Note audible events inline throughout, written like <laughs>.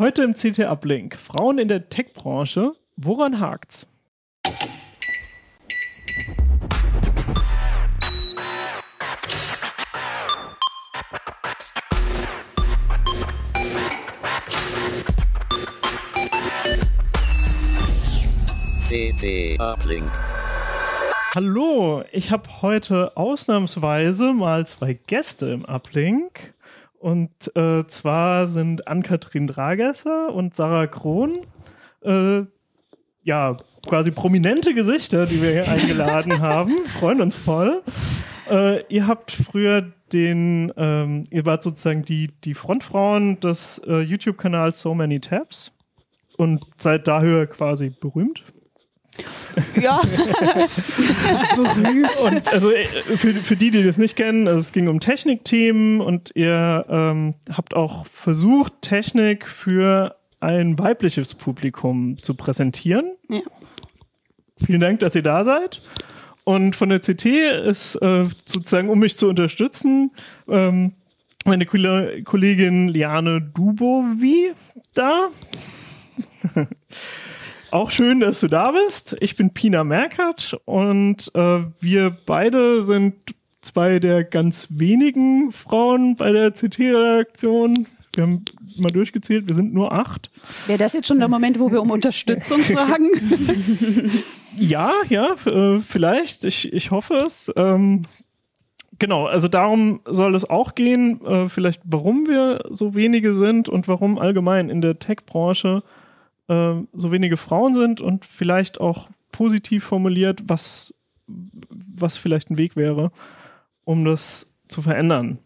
Heute im CT Uplink. Frauen in der Tech-Branche. Woran hakt's? CT Uplink. Hallo, ich habe heute ausnahmsweise mal zwei Gäste im Uplink. Und äh, zwar sind Ann-Kathrin Dragesser und Sarah Krohn. Äh, ja, quasi prominente Gesichter, die wir hier <laughs> eingeladen haben. Freuen uns voll. Äh, ihr habt früher den, ähm, ihr wart sozusagen die, die Frontfrauen des äh, YouTube-Kanals So Many Tabs und seid daher quasi berühmt. Ja. <laughs> Berühmt. Und also äh, für, für die, die das nicht kennen, also es ging um Technikthemen und ihr ähm, habt auch versucht, Technik für ein weibliches Publikum zu präsentieren. Ja. Vielen Dank, dass ihr da seid. Und von der CT ist äh, sozusagen, um mich zu unterstützen, ähm, meine Kolle- Kollegin Liane Dubovi da. <laughs> Auch schön, dass du da bist. Ich bin Pina Merkert und äh, wir beide sind zwei der ganz wenigen Frauen bei der CT-Redaktion. Wir haben mal durchgezählt, wir sind nur acht. Wäre das jetzt schon der Moment, wo wir um Unterstützung <laughs> fragen? Ja, ja, äh, vielleicht. Ich, ich hoffe es. Ähm, genau, also darum soll es auch gehen, äh, vielleicht warum wir so wenige sind und warum allgemein in der Tech-Branche äh, so wenige Frauen sind und vielleicht auch positiv formuliert, was, was vielleicht ein Weg wäre, um das zu verändern.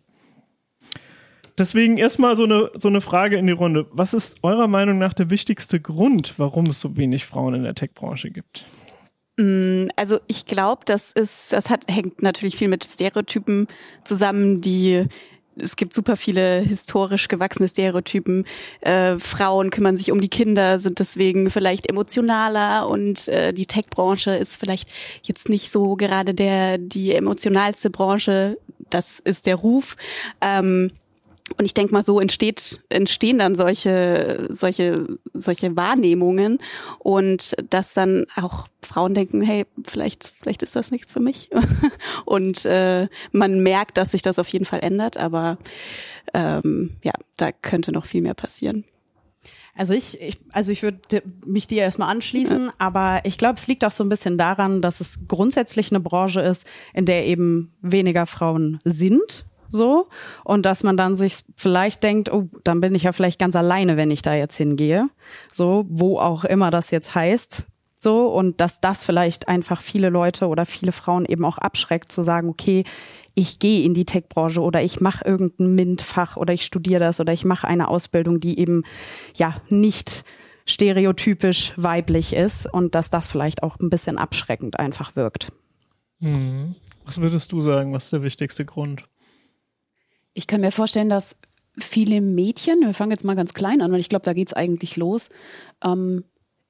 Deswegen erstmal so eine, so eine Frage in die Runde. Was ist eurer Meinung nach der wichtigste Grund, warum es so wenig Frauen in der Tech-Branche gibt? Mm, Also ich glaube, das ist, das hat, hängt natürlich viel mit Stereotypen zusammen, die es gibt super viele historisch gewachsene Stereotypen. Äh, Frauen kümmern sich um die Kinder, sind deswegen vielleicht emotionaler und äh, die Tech-Branche ist vielleicht jetzt nicht so gerade der die emotionalste Branche. Das ist der Ruf. Ähm, und ich denke mal, so entsteht, entstehen dann solche, solche, solche Wahrnehmungen und dass dann auch Frauen denken, hey, vielleicht, vielleicht ist das nichts für mich. <laughs> Und äh, man merkt, dass sich das auf jeden Fall ändert, aber ähm, ja, da könnte noch viel mehr passieren. Also ich, ich also ich würde mich dir erstmal anschließen, aber ich glaube, es liegt auch so ein bisschen daran, dass es grundsätzlich eine Branche ist, in der eben weniger Frauen sind. So. Und dass man dann sich vielleicht denkt, oh, dann bin ich ja vielleicht ganz alleine, wenn ich da jetzt hingehe. So, wo auch immer das jetzt heißt. So, und dass das vielleicht einfach viele Leute oder viele Frauen eben auch abschreckt, zu sagen, okay, ich gehe in die Tech-Branche oder ich mache irgendein MINT-Fach oder ich studiere das oder ich mache eine Ausbildung, die eben ja nicht stereotypisch weiblich ist und dass das vielleicht auch ein bisschen abschreckend einfach wirkt. Mhm. Was würdest du sagen, was ist der wichtigste Grund? Ich kann mir vorstellen, dass viele Mädchen, wir fangen jetzt mal ganz klein an, weil ich glaube, da geht's eigentlich los, ähm,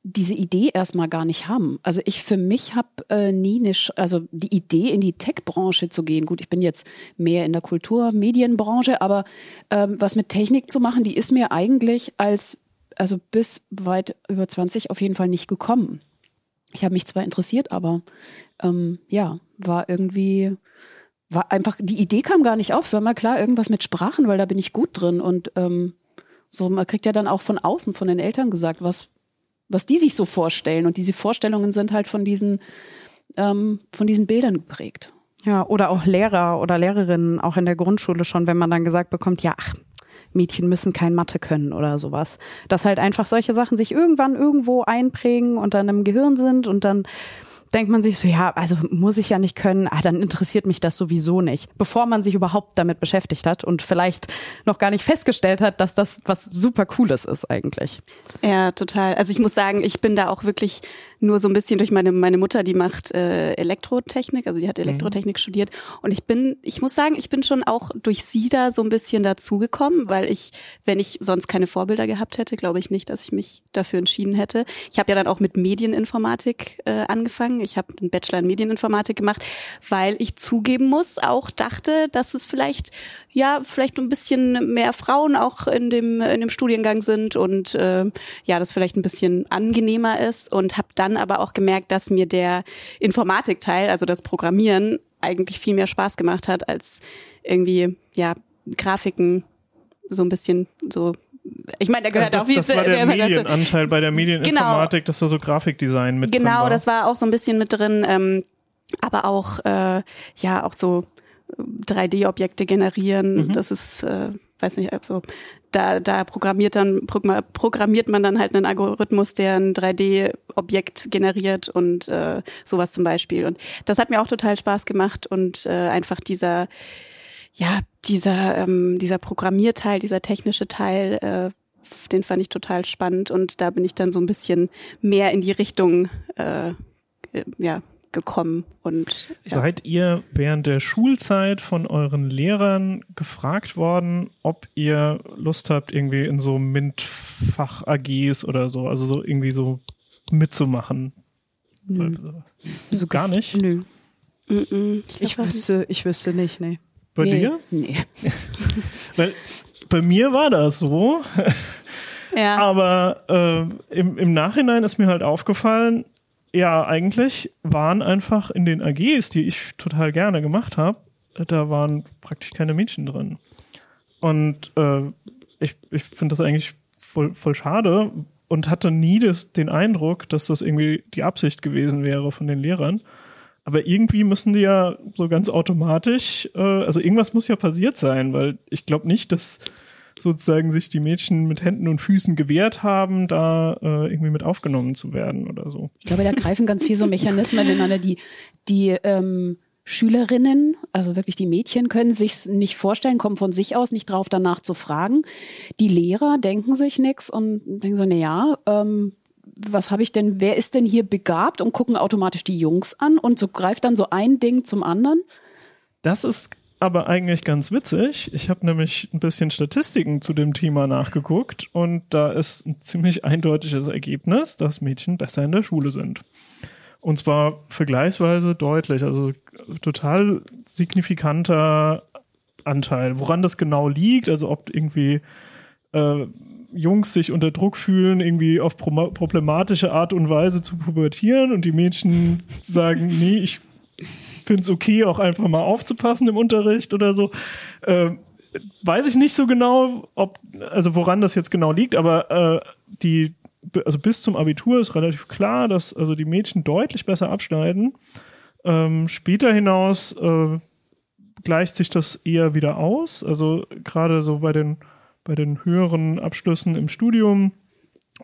diese Idee erstmal gar nicht haben. Also ich für mich habe äh, nie eine, Sch- also die Idee in die Tech-Branche zu gehen. Gut, ich bin jetzt mehr in der Kultur-Medienbranche, aber ähm, was mit Technik zu machen, die ist mir eigentlich als also bis weit über 20 auf jeden Fall nicht gekommen. Ich habe mich zwar interessiert, aber ähm, ja, war irgendwie war einfach, die Idee kam gar nicht auf. Es war mal klar, irgendwas mit Sprachen, weil da bin ich gut drin. Und ähm, so, man kriegt ja dann auch von außen, von den Eltern gesagt, was, was die sich so vorstellen. Und diese Vorstellungen sind halt von diesen, ähm, von diesen Bildern geprägt. Ja, oder auch Lehrer oder Lehrerinnen, auch in der Grundschule schon, wenn man dann gesagt bekommt, ja, ach, Mädchen müssen kein Mathe können oder sowas. Dass halt einfach solche Sachen sich irgendwann irgendwo einprägen und dann im Gehirn sind und dann denkt man sich so, ja, also muss ich ja nicht können, ah, dann interessiert mich das sowieso nicht. Bevor man sich überhaupt damit beschäftigt hat und vielleicht noch gar nicht festgestellt hat, dass das was super Cooles ist eigentlich. Ja, total. Also ich muss sagen, ich bin da auch wirklich nur so ein bisschen durch meine meine Mutter, die macht äh, Elektrotechnik, also die hat Elektrotechnik studiert. Und ich bin, ich muss sagen, ich bin schon auch durch sie da so ein bisschen dazugekommen, weil ich, wenn ich sonst keine Vorbilder gehabt hätte, glaube ich nicht, dass ich mich dafür entschieden hätte. Ich habe ja dann auch mit Medieninformatik äh, angefangen. Ich habe einen Bachelor in Medieninformatik gemacht, weil ich zugeben muss, auch dachte, dass es vielleicht ja vielleicht ein bisschen mehr Frauen auch in dem in dem Studiengang sind und äh, ja, das vielleicht ein bisschen angenehmer ist und habe dann aber auch gemerkt, dass mir der Informatikteil, also das Programmieren, eigentlich viel mehr Spaß gemacht hat als irgendwie ja Grafiken so ein bisschen so ich meine, da gehört also das, auch wie das war der dazu. Medienanteil bei der Medieninformatik, dass da so Grafikdesign mit drin Genau, war. das war auch so ein bisschen mit drin, ähm, aber auch äh, ja auch so 3D-Objekte generieren. Mhm. Das ist, äh, weiß nicht, also da da programmiert dann progr- programmiert man dann halt einen Algorithmus, der ein 3D-Objekt generiert und äh, sowas zum Beispiel. Und das hat mir auch total Spaß gemacht und äh, einfach dieser ja, dieser, ähm, dieser Programmierteil, dieser technische Teil, äh, den fand ich total spannend und da bin ich dann so ein bisschen mehr in die Richtung äh, äh, ja, gekommen. Und ja. Seid ihr während der Schulzeit von euren Lehrern gefragt worden, ob ihr Lust habt, irgendwie in so MINT-Fach-AGs oder so, also so irgendwie so mitzumachen? Also gar nicht? Nö. Ich glaub, wüsste, ich wüsste nicht, nee. Bei nee, dir? Nee. <laughs> Weil bei mir war das so, ja. aber äh, im, im Nachhinein ist mir halt aufgefallen, ja, eigentlich waren einfach in den AGs, die ich total gerne gemacht habe, da waren praktisch keine Mädchen drin. Und äh, ich, ich finde das eigentlich voll, voll schade und hatte nie das, den Eindruck, dass das irgendwie die Absicht gewesen wäre von den Lehrern. Aber irgendwie müssen die ja so ganz automatisch, äh, also irgendwas muss ja passiert sein, weil ich glaube nicht, dass sozusagen sich die Mädchen mit Händen und Füßen gewehrt haben, da äh, irgendwie mit aufgenommen zu werden oder so. Ich glaube, da greifen ganz viel so Mechanismen ineinander, die, die ähm, Schülerinnen, also wirklich die Mädchen, können sich nicht vorstellen, kommen von sich aus nicht drauf, danach zu fragen. Die Lehrer denken sich nix und denken so, na ja, ähm, was habe ich denn, wer ist denn hier begabt und gucken automatisch die Jungs an und so greift dann so ein Ding zum anderen. Das ist aber eigentlich ganz witzig. Ich habe nämlich ein bisschen Statistiken zu dem Thema nachgeguckt und da ist ein ziemlich eindeutiges Ergebnis, dass Mädchen besser in der Schule sind. Und zwar vergleichsweise deutlich, also total signifikanter Anteil. Woran das genau liegt, also ob irgendwie äh, Jungs sich unter Druck fühlen, irgendwie auf pro problematische Art und Weise zu pubertieren und die Mädchen sagen, <laughs> nee, ich finde es okay, auch einfach mal aufzupassen im Unterricht oder so. Äh, weiß ich nicht so genau, ob, also woran das jetzt genau liegt, aber äh, die, also bis zum Abitur ist relativ klar, dass also die Mädchen deutlich besser abschneiden. Ähm, später hinaus äh, gleicht sich das eher wieder aus. Also gerade so bei den bei den höheren Abschlüssen im Studium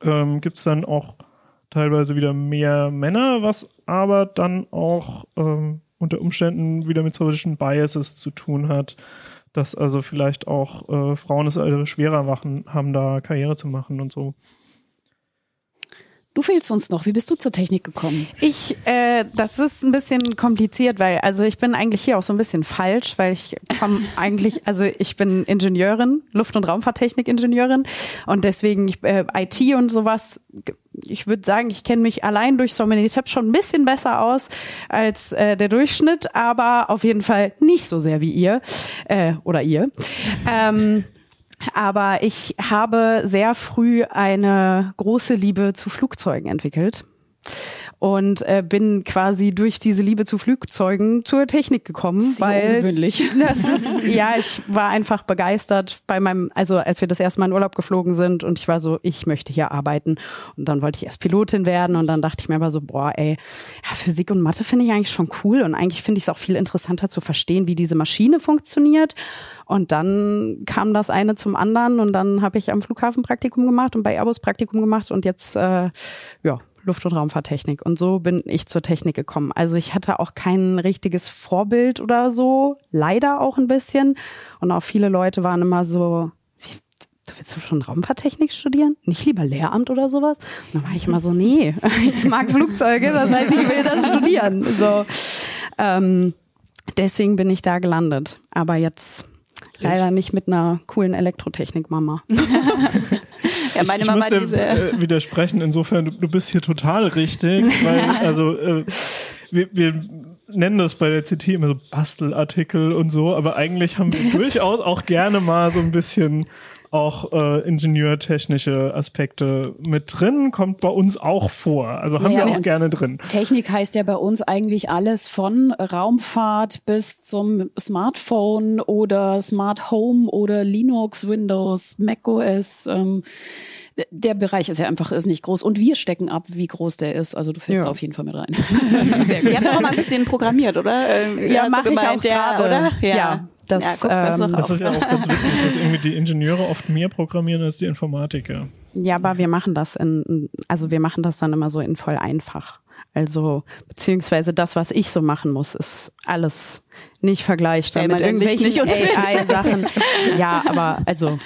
ähm, gibt es dann auch teilweise wieder mehr Männer, was aber dann auch ähm, unter Umständen wieder mit solchen Biases zu tun hat, dass also vielleicht auch äh, Frauen es also schwerer machen, haben, da Karriere zu machen und so. Du fehlst uns noch. Wie bist du zur Technik gekommen? Ich, äh, das ist ein bisschen kompliziert, weil also ich bin eigentlich hier auch so ein bisschen falsch, weil ich komme <laughs> eigentlich, also ich bin Ingenieurin, Luft- und Raumfahrttechnik-Ingenieurin und deswegen ich, äh, IT und sowas. Ich würde sagen, ich kenne mich allein durch Sommelitep schon ein bisschen besser aus als äh, der Durchschnitt, aber auf jeden Fall nicht so sehr wie ihr äh, oder ihr. Ähm, aber ich habe sehr früh eine große Liebe zu Flugzeugen entwickelt und äh, bin quasi durch diese Liebe zu Flugzeugen zur Technik gekommen, Sehr weil ungewöhnlich. <laughs> das ist <laughs> ja, ich war einfach begeistert bei meinem, also als wir das erste Mal in Urlaub geflogen sind und ich war so, ich möchte hier arbeiten und dann wollte ich erst Pilotin werden und dann dachte ich mir aber so, boah, ey, ja, Physik und Mathe finde ich eigentlich schon cool und eigentlich finde ich es auch viel interessanter zu verstehen, wie diese Maschine funktioniert und dann kam das eine zum anderen und dann habe ich am Flughafen Praktikum gemacht und bei Airbus Praktikum gemacht und jetzt äh, ja Luft- und Raumfahrttechnik. Und so bin ich zur Technik gekommen. Also ich hatte auch kein richtiges Vorbild oder so, leider auch ein bisschen. Und auch viele Leute waren immer so, du willst du schon Raumfahrttechnik studieren? Nicht lieber Lehramt oder sowas? Und dann war ich immer so, nee, <laughs> ich mag Flugzeuge, das heißt, ich will das studieren. So, ähm, deswegen bin ich da gelandet. Aber jetzt leider nicht mit einer coolen Elektrotechnik-Mama. <laughs> ja, meine ich Mama muss dir diese. äh, widersprechen, insofern, du, du bist hier total richtig, <laughs> weil, also, äh, wir, wir nennen das bei der CT immer so Bastelartikel und so, aber eigentlich haben wir <laughs> durchaus auch gerne mal so ein bisschen auch äh, ingenieurtechnische Aspekte mit drin, kommt bei uns auch vor. Also haben Naja, wir auch gerne drin. Technik heißt ja bei uns eigentlich alles von Raumfahrt bis zum Smartphone oder Smart Home oder Linux, Windows, macOS. Ähm, der Bereich ist ja einfach ist nicht groß und wir stecken ab, wie groß der ist. Also du fährst Ja. da auf jeden Fall mit rein. <laughs> Sehr gut. Ihr habt auch mal ein bisschen programmiert, oder? Ähm, Ja, du mache ich auch ja, gerade. oder? Ja, das, ja, guck, das ähm, Das auch. ist ja auch ganz <laughs> witzig, dass irgendwie die Ingenieure oft mehr programmieren als die Informatiker. Ja, aber wir machen das in, also wir machen das dann immer so in voll einfach. Also, beziehungsweise das, was ich so machen muss, ist alles nicht vergleichbar mit irgendwelchen AI-Sachen. <laughs> Ja, aber also,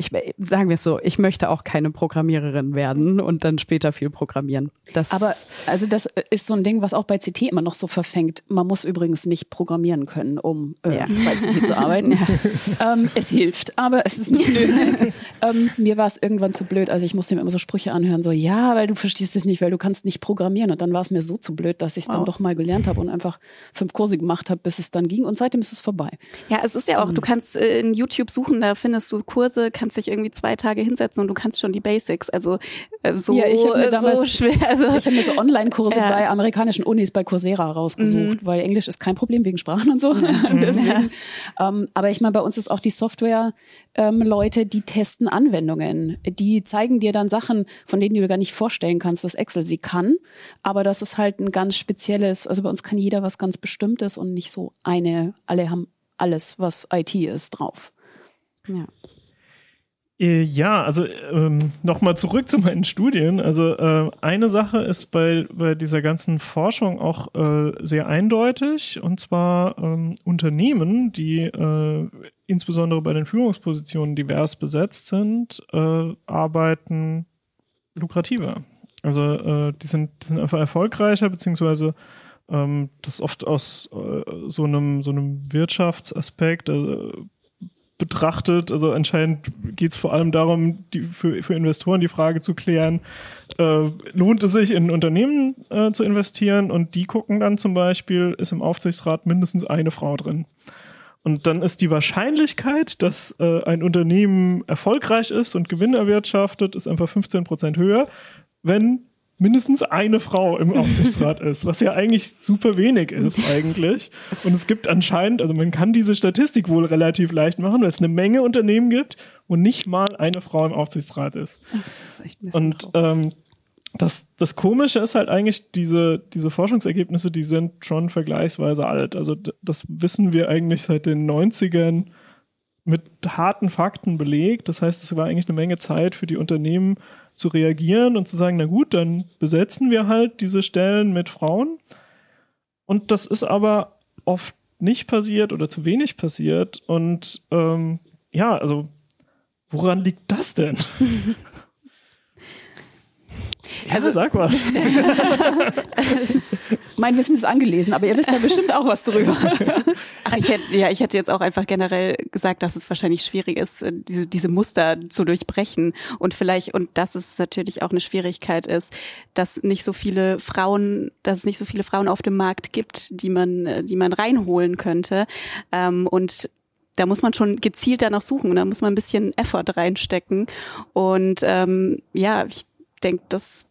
ich, sagen wir es so, ich möchte auch keine Programmiererin werden und dann später viel programmieren. Das Aber also das ist so ein Ding, was auch bei CT immer noch so verfängt. Man muss übrigens nicht programmieren können, um äh, Ja. bei CT zu arbeiten. <laughs> ähm, es hilft, aber es ist nicht <laughs> nötig. ähm, mir war es irgendwann zu blöd, also ich musste mir immer so Sprüche anhören, so ja, weil du verstehst es nicht, weil du kannst nicht programmieren. Und dann war es mir so zu blöd, dass ich es dann doch mal gelernt habe und einfach fünf Kurse gemacht habe, bis es dann ging. Und seitdem ist es vorbei. Ja, es ist ja auch, du kannst äh, in YouTube suchen, da findest du Kurse, kannst dich irgendwie zwei Tage hinsetzen und du kannst schon die Basics. Also äh, so, Ja, ich mir äh, so damals- schwer. Also, Ich habe mir so Online-Kurse <laughs> Ja. bei amerikanischen Unis bei Coursera rausgesucht, weil Englisch ist kein Problem wegen Sprachen und so. <laughs> Deswegen. Ähm, aber ich meine, bei uns ist auch die Software-Leute, die testen Anwendungen. Die zeigen dir dann Sachen, von denen du dir gar nicht vorstellen kannst, dass Excel sie kann. Aber das ist halt ein ganz spezielles, also bei uns kann jeder was ganz Bestimmtes und nicht so eine, alle haben alles, was IT ist, drauf. ja. Äh, Ja, also ähm, nochmal zurück zu meinen Studien. Also äh, eine Sache ist bei, bei dieser ganzen Forschung auch äh, sehr eindeutig, und zwar ähm, Unternehmen, die äh, insbesondere bei den Führungspositionen divers besetzt sind, äh, arbeiten lukrativer. Also äh, die, sind, die sind einfach erfolgreicher, beziehungsweise ähm, das oft aus so einem so einem Wirtschaftsaspekt, also betrachtet. Also anscheinend geht es vor allem darum, die, für, für Investoren die Frage zu klären, äh, lohnt es sich in Unternehmen äh, zu investieren? Und die gucken dann zum Beispiel, ist im Aufsichtsrat mindestens eine Frau drin. Und dann ist die Wahrscheinlichkeit, dass äh, ein Unternehmen erfolgreich ist und Gewinn erwirtschaftet, ist einfach 15 Prozent höher, wenn mindestens eine Frau im <laughs> Aufsichtsrat ist, was ja eigentlich super wenig ist <laughs> eigentlich. Und es gibt anscheinend, also man kann diese Statistik wohl relativ leicht machen, weil es eine Menge Unternehmen gibt, wo nicht mal eine Frau im Aufsichtsrat ist. Das ist echt ein Und ähm, das, das Komische ist halt eigentlich, diese, diese Forschungsergebnisse, die sind schon vergleichsweise alt. Also das wissen wir eigentlich seit den 90ern mit harten Fakten belegt. Das heißt, es war eigentlich eine Menge Zeit für die Unternehmen zu reagieren und zu sagen, na gut, dann besetzen wir halt diese Stellen mit Frauen. Und das ist aber oft nicht passiert oder zu wenig passiert. Und ähm, ja, also woran liegt das denn? <laughs> Also- ja, sag was. <laughs> Mein Wissen ist angelesen, aber ihr wisst da bestimmt auch was drüber. <laughs> Ach, ich hätte, ja, ich hätte jetzt auch einfach generell gesagt, dass es wahrscheinlich schwierig ist, äh, diese, diese Muster zu durchbrechen. Und vielleicht, und dass es natürlich auch eine Schwierigkeit ist, dass nicht so viele Frauen, dass es nicht so viele Frauen auf dem Markt gibt, die man, äh, die man reinholen könnte. Ähm, und da muss man schon gezielt danach suchen und da muss man ein bisschen Effort reinstecken. Und ähm, ja, ich denke, das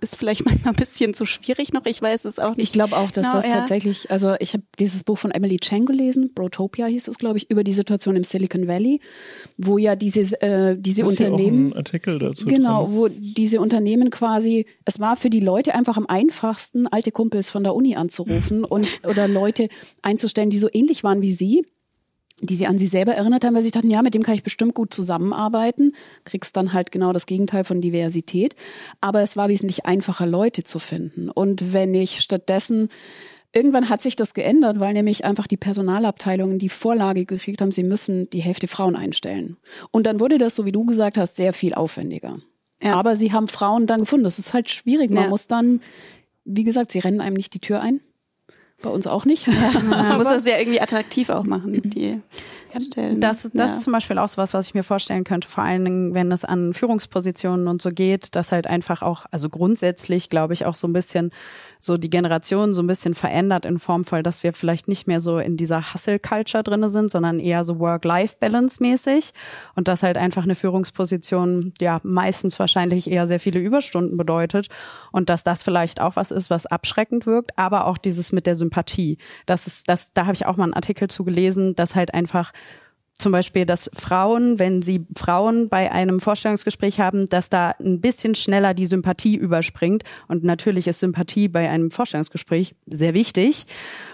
ist vielleicht <laughs> manchmal ein bisschen zu schwierig noch. Ich weiß es auch nicht. Ich glaube auch, dass Genau, das ja. tatsächlich, also ich habe dieses Buch von Emily Chang gelesen, Brotopia hieß es, glaube ich, über die Situation im Silicon Valley, wo ja diese, äh, diese Ist ja auch Unternehmen. ein Artikel dazu. Genau, Drin. wo diese Unternehmen quasi, es war für die Leute einfach am einfachsten, alte Kumpels von der Uni anzurufen <laughs> und oder Leute einzustellen, die so ähnlich waren wie sie, die sie an sie selber erinnert haben, weil sie dachten, ja, mit dem kann ich bestimmt gut zusammenarbeiten. Kriegst dann halt genau das Gegenteil von Diversität. Aber es war wesentlich einfacher, Leute zu finden. Und wenn ich stattdessen Irgendwann hat sich das geändert, weil nämlich einfach die Personalabteilungen die Vorlage gekriegt haben, sie müssen die Hälfte Frauen einstellen. Und dann wurde das, so wie du gesagt hast, sehr viel aufwendiger. Ja. Aber sie haben Frauen dann gefunden. Das ist halt schwierig. Man Ja. muss dann, wie gesagt, sie rennen einem nicht die Tür ein. Bei uns auch nicht. <laughs> Man muss das ja irgendwie attraktiv auch machen. Die, stellen. Das, das ja. ist zum Beispiel auch so was, was ich mir vorstellen könnte, vor allen Dingen, wenn es an Führungspositionen und so geht, dass halt einfach auch, also grundsätzlich glaube ich auch so ein bisschen so die Generation so ein bisschen verändert in Form voll, dass wir vielleicht nicht mehr so in dieser Hustle-Culture drinne sind, sondern eher so Work-Life-Balance-mäßig und dass halt einfach eine Führungsposition ja meistens wahrscheinlich eher sehr viele Überstunden bedeutet und dass das vielleicht auch was ist, was abschreckend wirkt, aber auch dieses mit der Sympathie. Das ist, das, da habe ich auch mal einen Artikel zu gelesen, dass halt einfach zum Beispiel, dass Frauen, wenn sie Frauen bei einem Vorstellungsgespräch haben, dass da ein bisschen schneller die Sympathie überspringt. Und natürlich ist Sympathie bei einem Vorstellungsgespräch sehr wichtig.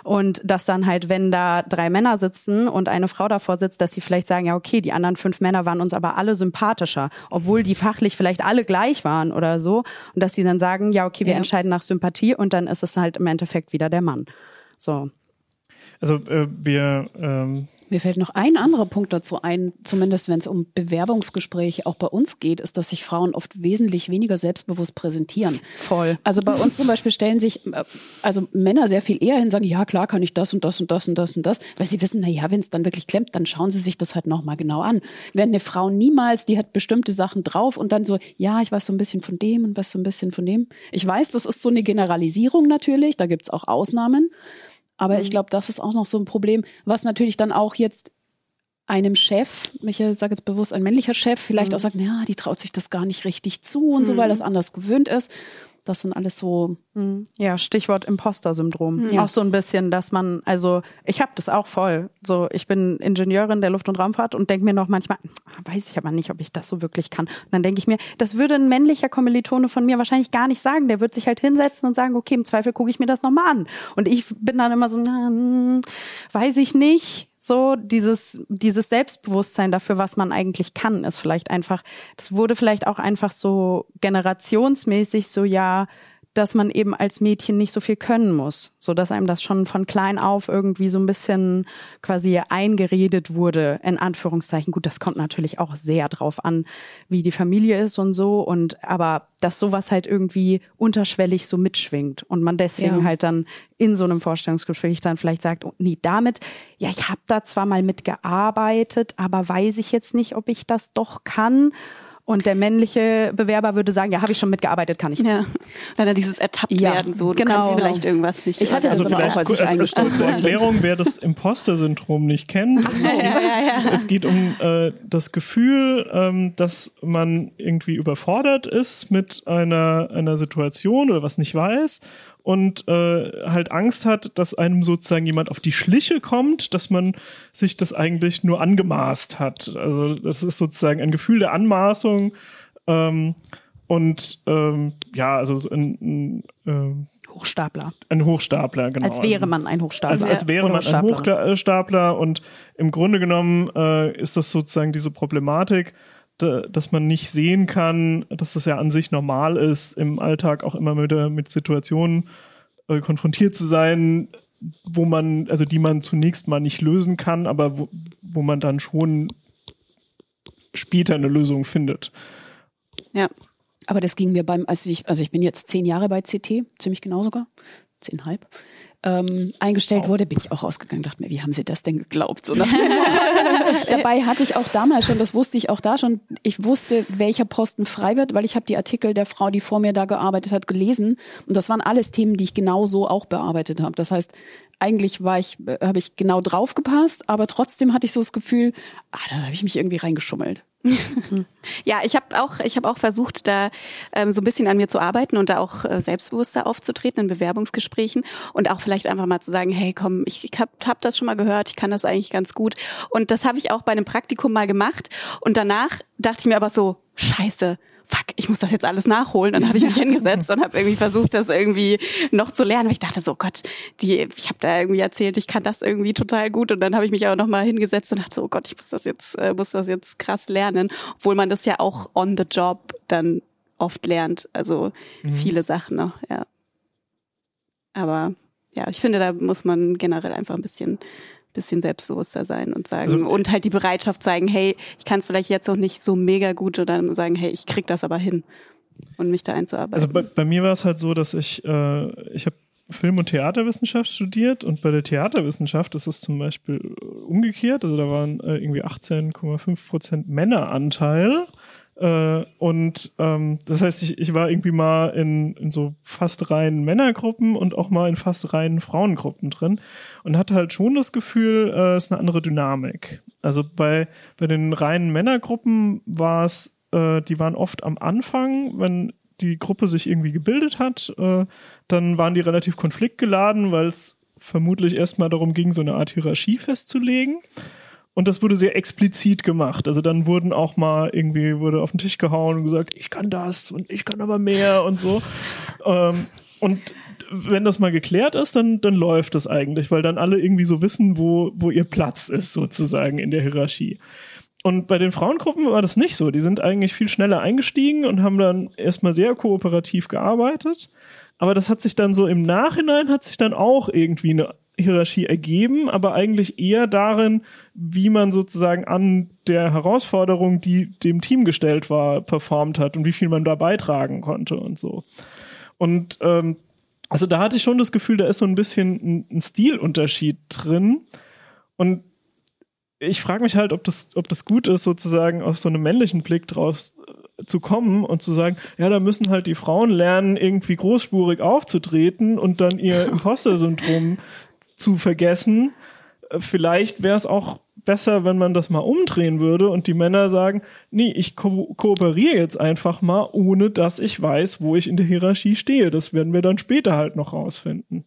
Und dass dann halt, wenn da drei Männer sitzen und eine Frau davor sitzt, dass sie vielleicht sagen, ja, okay, die anderen fünf Männer waren uns aber alle sympathischer, obwohl die fachlich vielleicht alle gleich waren oder so. Und dass sie dann sagen, ja, okay, wir Ja. entscheiden nach Sympathie und dann ist es halt im Endeffekt wieder der Mann. So. Also äh, wir ähm, Mir fällt noch ein anderer Punkt dazu ein, zumindest wenn es um Bewerbungsgespräche auch bei uns geht, ist, dass sich Frauen oft wesentlich weniger selbstbewusst präsentieren. Voll. Also bei uns zum Beispiel stellen sich äh, also Männer sehr viel eher hin, und sagen, ja klar kann ich das und das und das und das und das, weil sie wissen, na ja, wenn es dann wirklich klemmt, dann schauen sie sich das halt nochmal genau an. Während eine Frau niemals, die hat bestimmte Sachen drauf und dann so, ja, ich weiß so ein bisschen von dem und was so ein bisschen von dem. Ich weiß, das ist so eine Generalisierung natürlich, da gibt's auch Ausnahmen. Aber ich glaube, das ist auch noch so ein Problem, was natürlich dann auch jetzt einem Chef, ich sage jetzt bewusst ein männlicher Chef, vielleicht auch sagt, ja, die traut sich das gar nicht richtig zu und so, weil das anders gewöhnt ist. Das sind alles so, Ja, Stichwort Imposter-Syndrom. Ja. Auch so ein bisschen, dass man, also ich habe das auch voll. So, ich bin Ingenieurin der Luft- und Raumfahrt und denke mir noch manchmal, "Ah, weiß ich aber nicht, ob ich das so wirklich kann. Und dann denke ich mir, das würde ein männlicher Kommilitone von mir wahrscheinlich gar nicht sagen. Der wird sich halt hinsetzen und sagen, okay, im Zweifel gucke ich mir das nochmal an. Und ich bin dann immer so, na, hm, weiß ich nicht. So, dieses, dieses Selbstbewusstsein dafür, was man eigentlich kann, ist vielleicht einfach, das wurde vielleicht auch einfach so generationsmäßig so, ja, dass man eben als Mädchen nicht so viel können muss, so dass einem das schon von klein auf irgendwie so ein bisschen quasi eingeredet wurde, in Anführungszeichen. Gut, das kommt natürlich auch sehr drauf an, wie die Familie ist und so und aber dass sowas halt irgendwie unterschwellig so mitschwingt und man deswegen Ja. halt dann in so einem Vorstellungsgespräch dann vielleicht sagt, oh, nee, damit, ja, ich habe da zwar mal mitgearbeitet, aber weiß ich jetzt nicht, ob ich das doch kann. Und der männliche Bewerber würde sagen, ja, habe ich schon mitgearbeitet, kann ich. Ja. Dann dieses ertappt Ja, werden, so, du genau. kannst vielleicht irgendwas nicht. Ich hatte das also aber auch, vielleicht als ich kurze bin. Erklärung, wer das Imposter-Syndrom nicht kennt. Es geht um äh, das Gefühl, ähm, dass man irgendwie überfordert ist mit einer, einer Situation oder was nicht weiß und äh, halt Angst hat, dass einem sozusagen jemand auf die Schliche kommt, dass man sich das eigentlich nur angemaßt hat. Also das ist sozusagen ein Gefühl der Anmaßung ähm, und ähm, ja, also so ein, ein, ähm, Hochstapler. ein Hochstapler, genau. Als wäre man ein Hochstapler. als, als wäre man ein Hochstapler. Hochstapler und im Grunde genommen äh, ist das sozusagen diese Problematik, dass man nicht sehen kann, dass das ja an sich normal ist, im Alltag auch immer mit, mit Situationen äh, konfrontiert zu sein, wo man, also die man zunächst mal nicht lösen kann, aber wo, wo man dann schon später eine Lösung findet. Ja. Aber das ging mir beim, also ich, also ich bin jetzt zehn Jahre bei CT, ziemlich genau sogar, zehnhalb, ähm, eingestellt wurde, bin ich auch rausgegangen, dachte mir, wie haben Sie das denn geglaubt? So nach dem Motto. Dabei hatte ich auch damals schon, das wusste ich auch da schon, ich wusste, welcher Posten frei wird, weil ich habe die Artikel der Frau, die vor mir da gearbeitet hat, gelesen und das waren alles Themen, die ich genau so auch bearbeitet habe. Das heißt, eigentlich war ich, äh, habe ich genau drauf gepasst, aber trotzdem hatte ich so das Gefühl, ah, da habe ich mich irgendwie reingeschummelt. <laughs> Ja, ich habe auch, ich habe auch versucht, da ähm, so ein bisschen an mir zu arbeiten und da auch äh, selbstbewusster aufzutreten in Bewerbungsgesprächen und auch vielleicht einfach mal zu sagen, hey, komm, ich, ich habe hab das schon mal gehört, ich kann das eigentlich ganz gut. Und das habe ich auch bei einem Praktikum mal gemacht. Und danach dachte ich mir aber so, Scheiße. Fuck, ich muss das jetzt alles nachholen. Dann habe ich mich <laughs> hingesetzt und habe irgendwie versucht, das irgendwie noch zu lernen. Weil ich dachte so, Gott, die, ich habe da irgendwie erzählt, ich kann das irgendwie total gut. Und dann habe ich mich aber noch mal hingesetzt und dachte so, oh Gott, ich muss das jetzt, äh, muss das jetzt krass lernen, obwohl man das ja auch on the job dann oft lernt. Also viele Sachen noch, ja. Aber ja, ich finde, da muss man generell einfach ein bisschen bisschen selbstbewusster sein und sagen Also, und halt die Bereitschaft zeigen, hey, ich kann es vielleicht jetzt noch nicht so mega gut oder sagen, hey, ich krieg das aber hin und mich da einzuarbeiten. Also bei, bei mir war es halt so, dass ich, äh, ich habe Film- und Theaterwissenschaft studiert und bei der Theaterwissenschaft ist es zum Beispiel umgekehrt. Also da waren äh, irgendwie 18,5 Prozent Männeranteil. Äh, und ähm, das heißt, ich, ich war irgendwie mal in, in so fast reinen Männergruppen und auch mal in fast reinen Frauengruppen drin und hatte halt schon das Gefühl, äh, es ist eine andere Dynamik. Also bei, bei den reinen Männergruppen war es, äh, die waren oft am Anfang, wenn die Gruppe sich irgendwie gebildet hat, äh, dann waren die relativ konfliktgeladen, weil es vermutlich erstmal darum ging, so eine Art Hierarchie festzulegen. Und das wurde sehr explizit gemacht. Also dann wurden auch mal irgendwie, wurde auf den Tisch gehauen und gesagt, ich kann das und ich kann aber mehr und so. <laughs> ähm, und wenn das mal geklärt ist, dann, dann läuft das eigentlich, weil dann alle irgendwie so wissen, wo, wo ihr Platz ist, sozusagen in der Hierarchie. Und bei den Frauengruppen war das nicht so. Die sind eigentlich viel schneller eingestiegen und haben dann erstmal sehr kooperativ gearbeitet. Aber das hat sich dann so im Nachhinein hat sich dann auch irgendwie eine Hierarchie ergeben, aber eigentlich eher darin, wie man sozusagen an der Herausforderung, die dem Team gestellt war, performt hat und wie viel man da beitragen konnte und so. Und ähm, also da hatte ich schon das Gefühl, da ist so ein bisschen ein, ein Stilunterschied drin. Und ich frage mich halt, ob das, ob das gut ist, sozusagen aus so einem männlichen Blick drauf äh, zu kommen und zu sagen, ja, da müssen halt die Frauen lernen, irgendwie großspurig aufzutreten und dann ihr <laughs> Imposter-Syndrom zu vergessen. Äh, vielleicht wäre es auch besser, wenn man das mal umdrehen würde und die Männer sagen, nee, ich ko kooperiere jetzt einfach mal, ohne dass ich weiß, wo ich in der Hierarchie stehe. Das werden wir dann später halt noch rausfinden.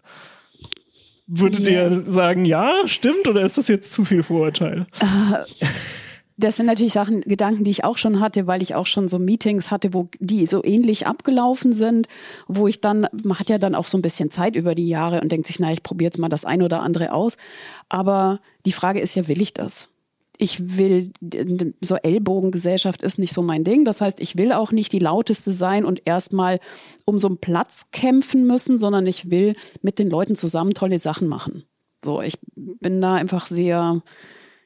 Würdet yeah. ihr sagen, ja, stimmt, oder ist das jetzt zu viel Vorurteil? Uh, <laughs> das sind natürlich Sachen, Gedanken, die ich auch schon hatte, weil ich auch schon so Meetings hatte, wo die so ähnlich abgelaufen sind, wo ich dann, man hat ja dann auch so ein bisschen Zeit über die Jahre und denkt sich, na, ich probiere jetzt mal das eine oder andere aus. Aber die Frage ist ja, will ich das? ich will, so Ellbogengesellschaft ist nicht so mein Ding. Das heißt, ich will auch nicht die lauteste sein und erstmal um so einen Platz kämpfen müssen, sondern ich will mit den Leuten zusammen tolle Sachen machen. So, ich bin da einfach sehr,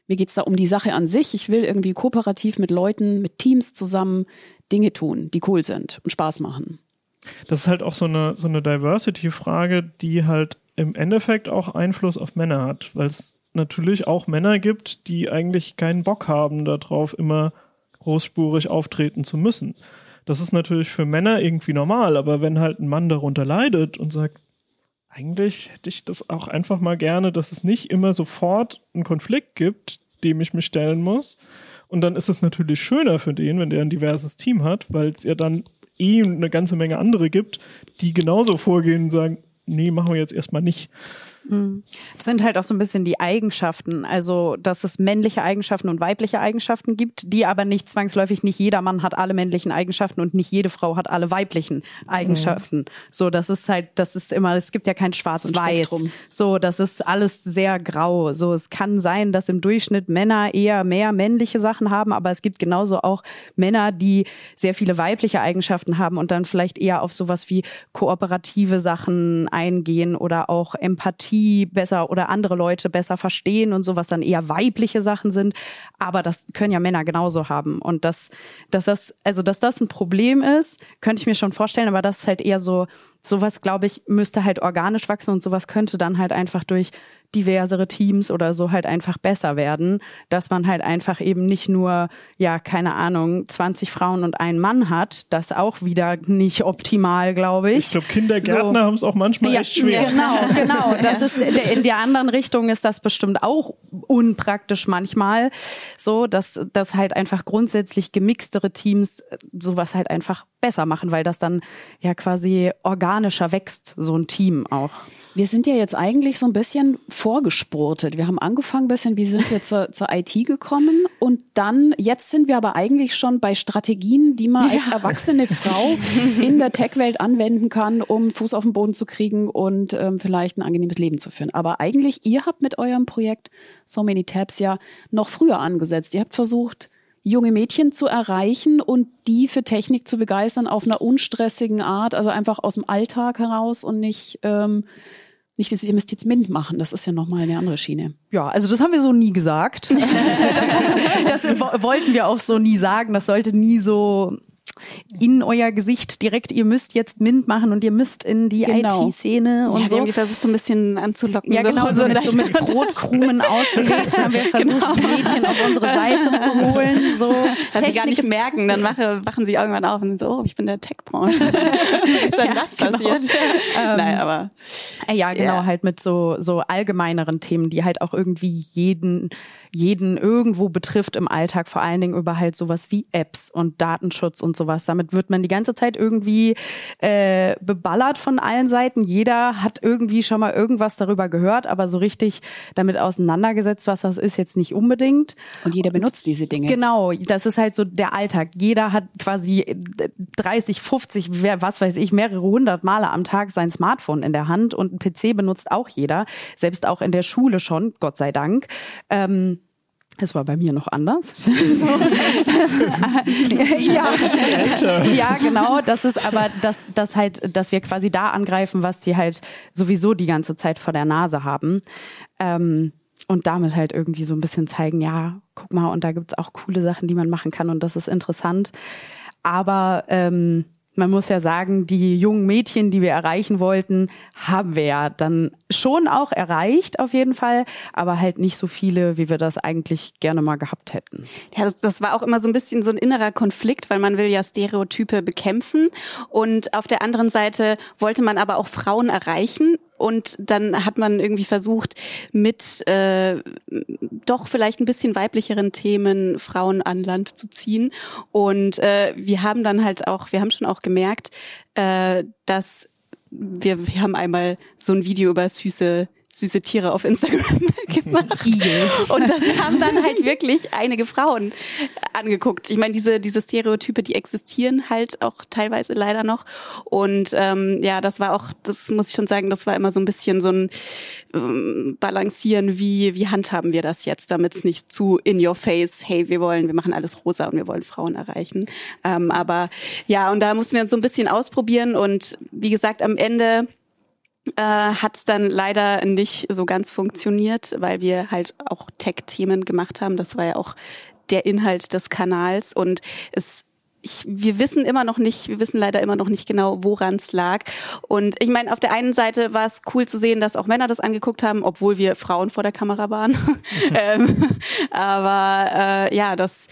mir geht's da um die Sache an sich. Ich will irgendwie kooperativ mit Leuten, mit Teams zusammen Dinge tun, die cool sind und Spaß machen. Das ist halt auch so eine, so eine Diversity-Frage, die halt im Endeffekt auch Einfluss auf Männer hat, weil es natürlich auch Männer gibt, die eigentlich keinen Bock haben darauf, immer großspurig auftreten zu müssen. Das ist natürlich für Männer irgendwie normal, aber wenn halt ein Mann darunter leidet und sagt, eigentlich hätte ich das auch einfach mal gerne, dass es nicht immer sofort einen Konflikt gibt, dem ich mich stellen muss. Und dann ist es natürlich schöner für den, wenn der ein diverses Team hat, weil es ja dann eh eine ganze Menge andere gibt, die genauso vorgehen und sagen, nee, machen wir jetzt erstmal nicht. Das sind halt auch so ein bisschen die Eigenschaften, also dass es männliche Eigenschaften und weibliche Eigenschaften gibt, die aber nicht zwangsläufig, nicht jeder Mann hat alle männlichen Eigenschaften und nicht jede Frau hat alle weiblichen Eigenschaften. Mhm. So, das ist halt, das ist immer, es gibt ja kein Schwarz-Weiß. So, das ist alles sehr grau. So, es kann sein, dass im Durchschnitt Männer eher mehr männliche Sachen haben, aber es gibt genauso auch Männer, die sehr viele weibliche Eigenschaften haben und dann vielleicht eher auf sowas wie kooperative Sachen eingehen oder auch Empathie Empathie besser oder andere Leute besser verstehen und so, was dann eher weibliche Sachen sind. Aber das können ja Männer genauso haben. Und das, dass das, also dass das ein Problem ist, könnte ich mir schon vorstellen, aber das ist halt eher so, sowas, glaube ich, müsste halt organisch wachsen und sowas könnte dann halt einfach durch diversere Teams oder so halt einfach besser werden, dass man halt einfach eben nicht nur, ja, keine Ahnung, 20 Frauen und einen Mann hat, das auch wieder nicht optimal, glaube ich. Ich glaube, Kindergärtner so. haben es auch manchmal ja, echt schwer. Genau, genau. <laughs> Das ist in der anderen Richtung ist das bestimmt auch unpraktisch manchmal, so dass dass halt einfach grundsätzlich gemixtere Teams sowas halt einfach besser machen, weil das dann ja quasi organischer wächst, so ein Team auch. Wir sind ja jetzt eigentlich so ein bisschen vorgespurtet. Wir haben angefangen ein bisschen, wie sind wir zur, zur IT gekommen und dann, jetzt sind wir aber eigentlich schon bei Strategien, die man ja. als erwachsene Frau in der Tech-Welt anwenden kann, um Fuß auf den Boden zu kriegen und ähm, vielleicht ein angenehmes Leben zu führen. Aber eigentlich, ihr habt mit eurem Projekt So Many Tabs ja noch früher angesetzt. Ihr habt versucht, junge Mädchen zu erreichen und die für Technik zu begeistern auf einer unstressigen Art, also einfach aus dem Alltag heraus und nicht ähm, nicht, dass ihr müsst jetzt Mint machen, das ist ja nochmal eine andere Schiene. Ja, also das haben wir so nie gesagt. <laughs> das, das wollten wir auch so nie sagen. Das sollte nie so in euer Gesicht direkt, ihr müsst jetzt Mint machen und ihr müsst in die Genau. IT-Szene und ja, so. irgendwie versucht so ein bisschen anzulocken. Ja, genau, so, mit, so mit. Brotkrumen <laughs> ausgelegt haben wir versucht, die Mädchen auf unsere Seite zu holen. So Dass sie gar nicht merken, dann wache, wachen sie irgendwann auf und sind so, oh, ich bin der Tech-Branche. <laughs> ist dann Ja, das genau. passiert? Nein, aber Äh, Ja, genau, Ja. halt mit so, so allgemeineren Themen, die halt auch irgendwie jeden, jeden irgendwo betrifft im Alltag, vor allen Dingen über halt sowas wie Apps und Datenschutz und sowas. Damit wird man die ganze Zeit irgendwie äh, beballert von allen Seiten. Jeder hat irgendwie schon mal irgendwas darüber gehört, aber so richtig damit auseinandergesetzt, was das ist, jetzt nicht unbedingt. Und jeder benutzt diese Dinge. Genau, das ist halt so der Alltag. Jeder hat quasi äh, 30, 50, wer- was weiß ich, mehrere hundert Male am Tag sein Smartphone in der Hand und ein PC benutzt auch jeder, selbst auch in der Schule schon, Gott sei Dank. Ähm, es war bei mir noch anders. <laughs> so. <laughs> ja. ja, genau. Das ist aber, dass, dass halt, dass wir quasi da angreifen, was die halt sowieso die ganze Zeit vor der Nase haben. Ähm, und damit halt irgendwie so ein bisschen zeigen, ja, guck mal, und da gibt's auch coole Sachen, die man machen kann und das ist interessant. Aber ähm, man muss ja sagen, die jungen Mädchen, die wir erreichen wollten, haben wir ja dann schon auch erreicht, auf jeden Fall, aber halt nicht so viele, wie wir das eigentlich gerne mal gehabt hätten. Ja, das, das war auch immer so ein bisschen so ein innerer Konflikt, weil man will ja Stereotype bekämpfen und auf der anderen Seite wollte man aber auch Frauen erreichen und dann hat man irgendwie versucht, mit äh, doch vielleicht ein bisschen weiblicheren Themen Frauen an Land zu ziehen. Und äh, wir haben dann halt auch, wir haben schon auch gemerkt, äh, dass wir, wir haben einmal so ein Video über süße süße Tiere auf Instagram <laughs> gemacht. Und das haben dann halt wirklich einige Frauen angeguckt. Ich meine, diese, diese Stereotype, die existieren halt auch teilweise leider noch. Und ähm, ja, das war auch, das muss ich schon sagen, das war immer so ein bisschen so ein ähm, Balancieren, wie, wie handhaben wir das jetzt, damit es nicht zu in your face, hey, wir wollen, wir machen alles rosa und wir wollen Frauen erreichen. Ähm, aber ja, und da mussten wir uns so ein bisschen ausprobieren und wie gesagt, am Ende äh, hat es dann leider nicht so ganz funktioniert, weil wir halt auch Tech-Themen gemacht haben. Das war ja auch der Inhalt des Kanals und es ich, wir wissen immer noch nicht, wir wissen leider immer noch nicht genau, woran es lag. Und ich meine, auf der einen Seite war es cool zu sehen, dass auch Männer das angeguckt haben, obwohl wir Frauen vor der Kamera waren. <laughs> ähm, aber äh, ja, das,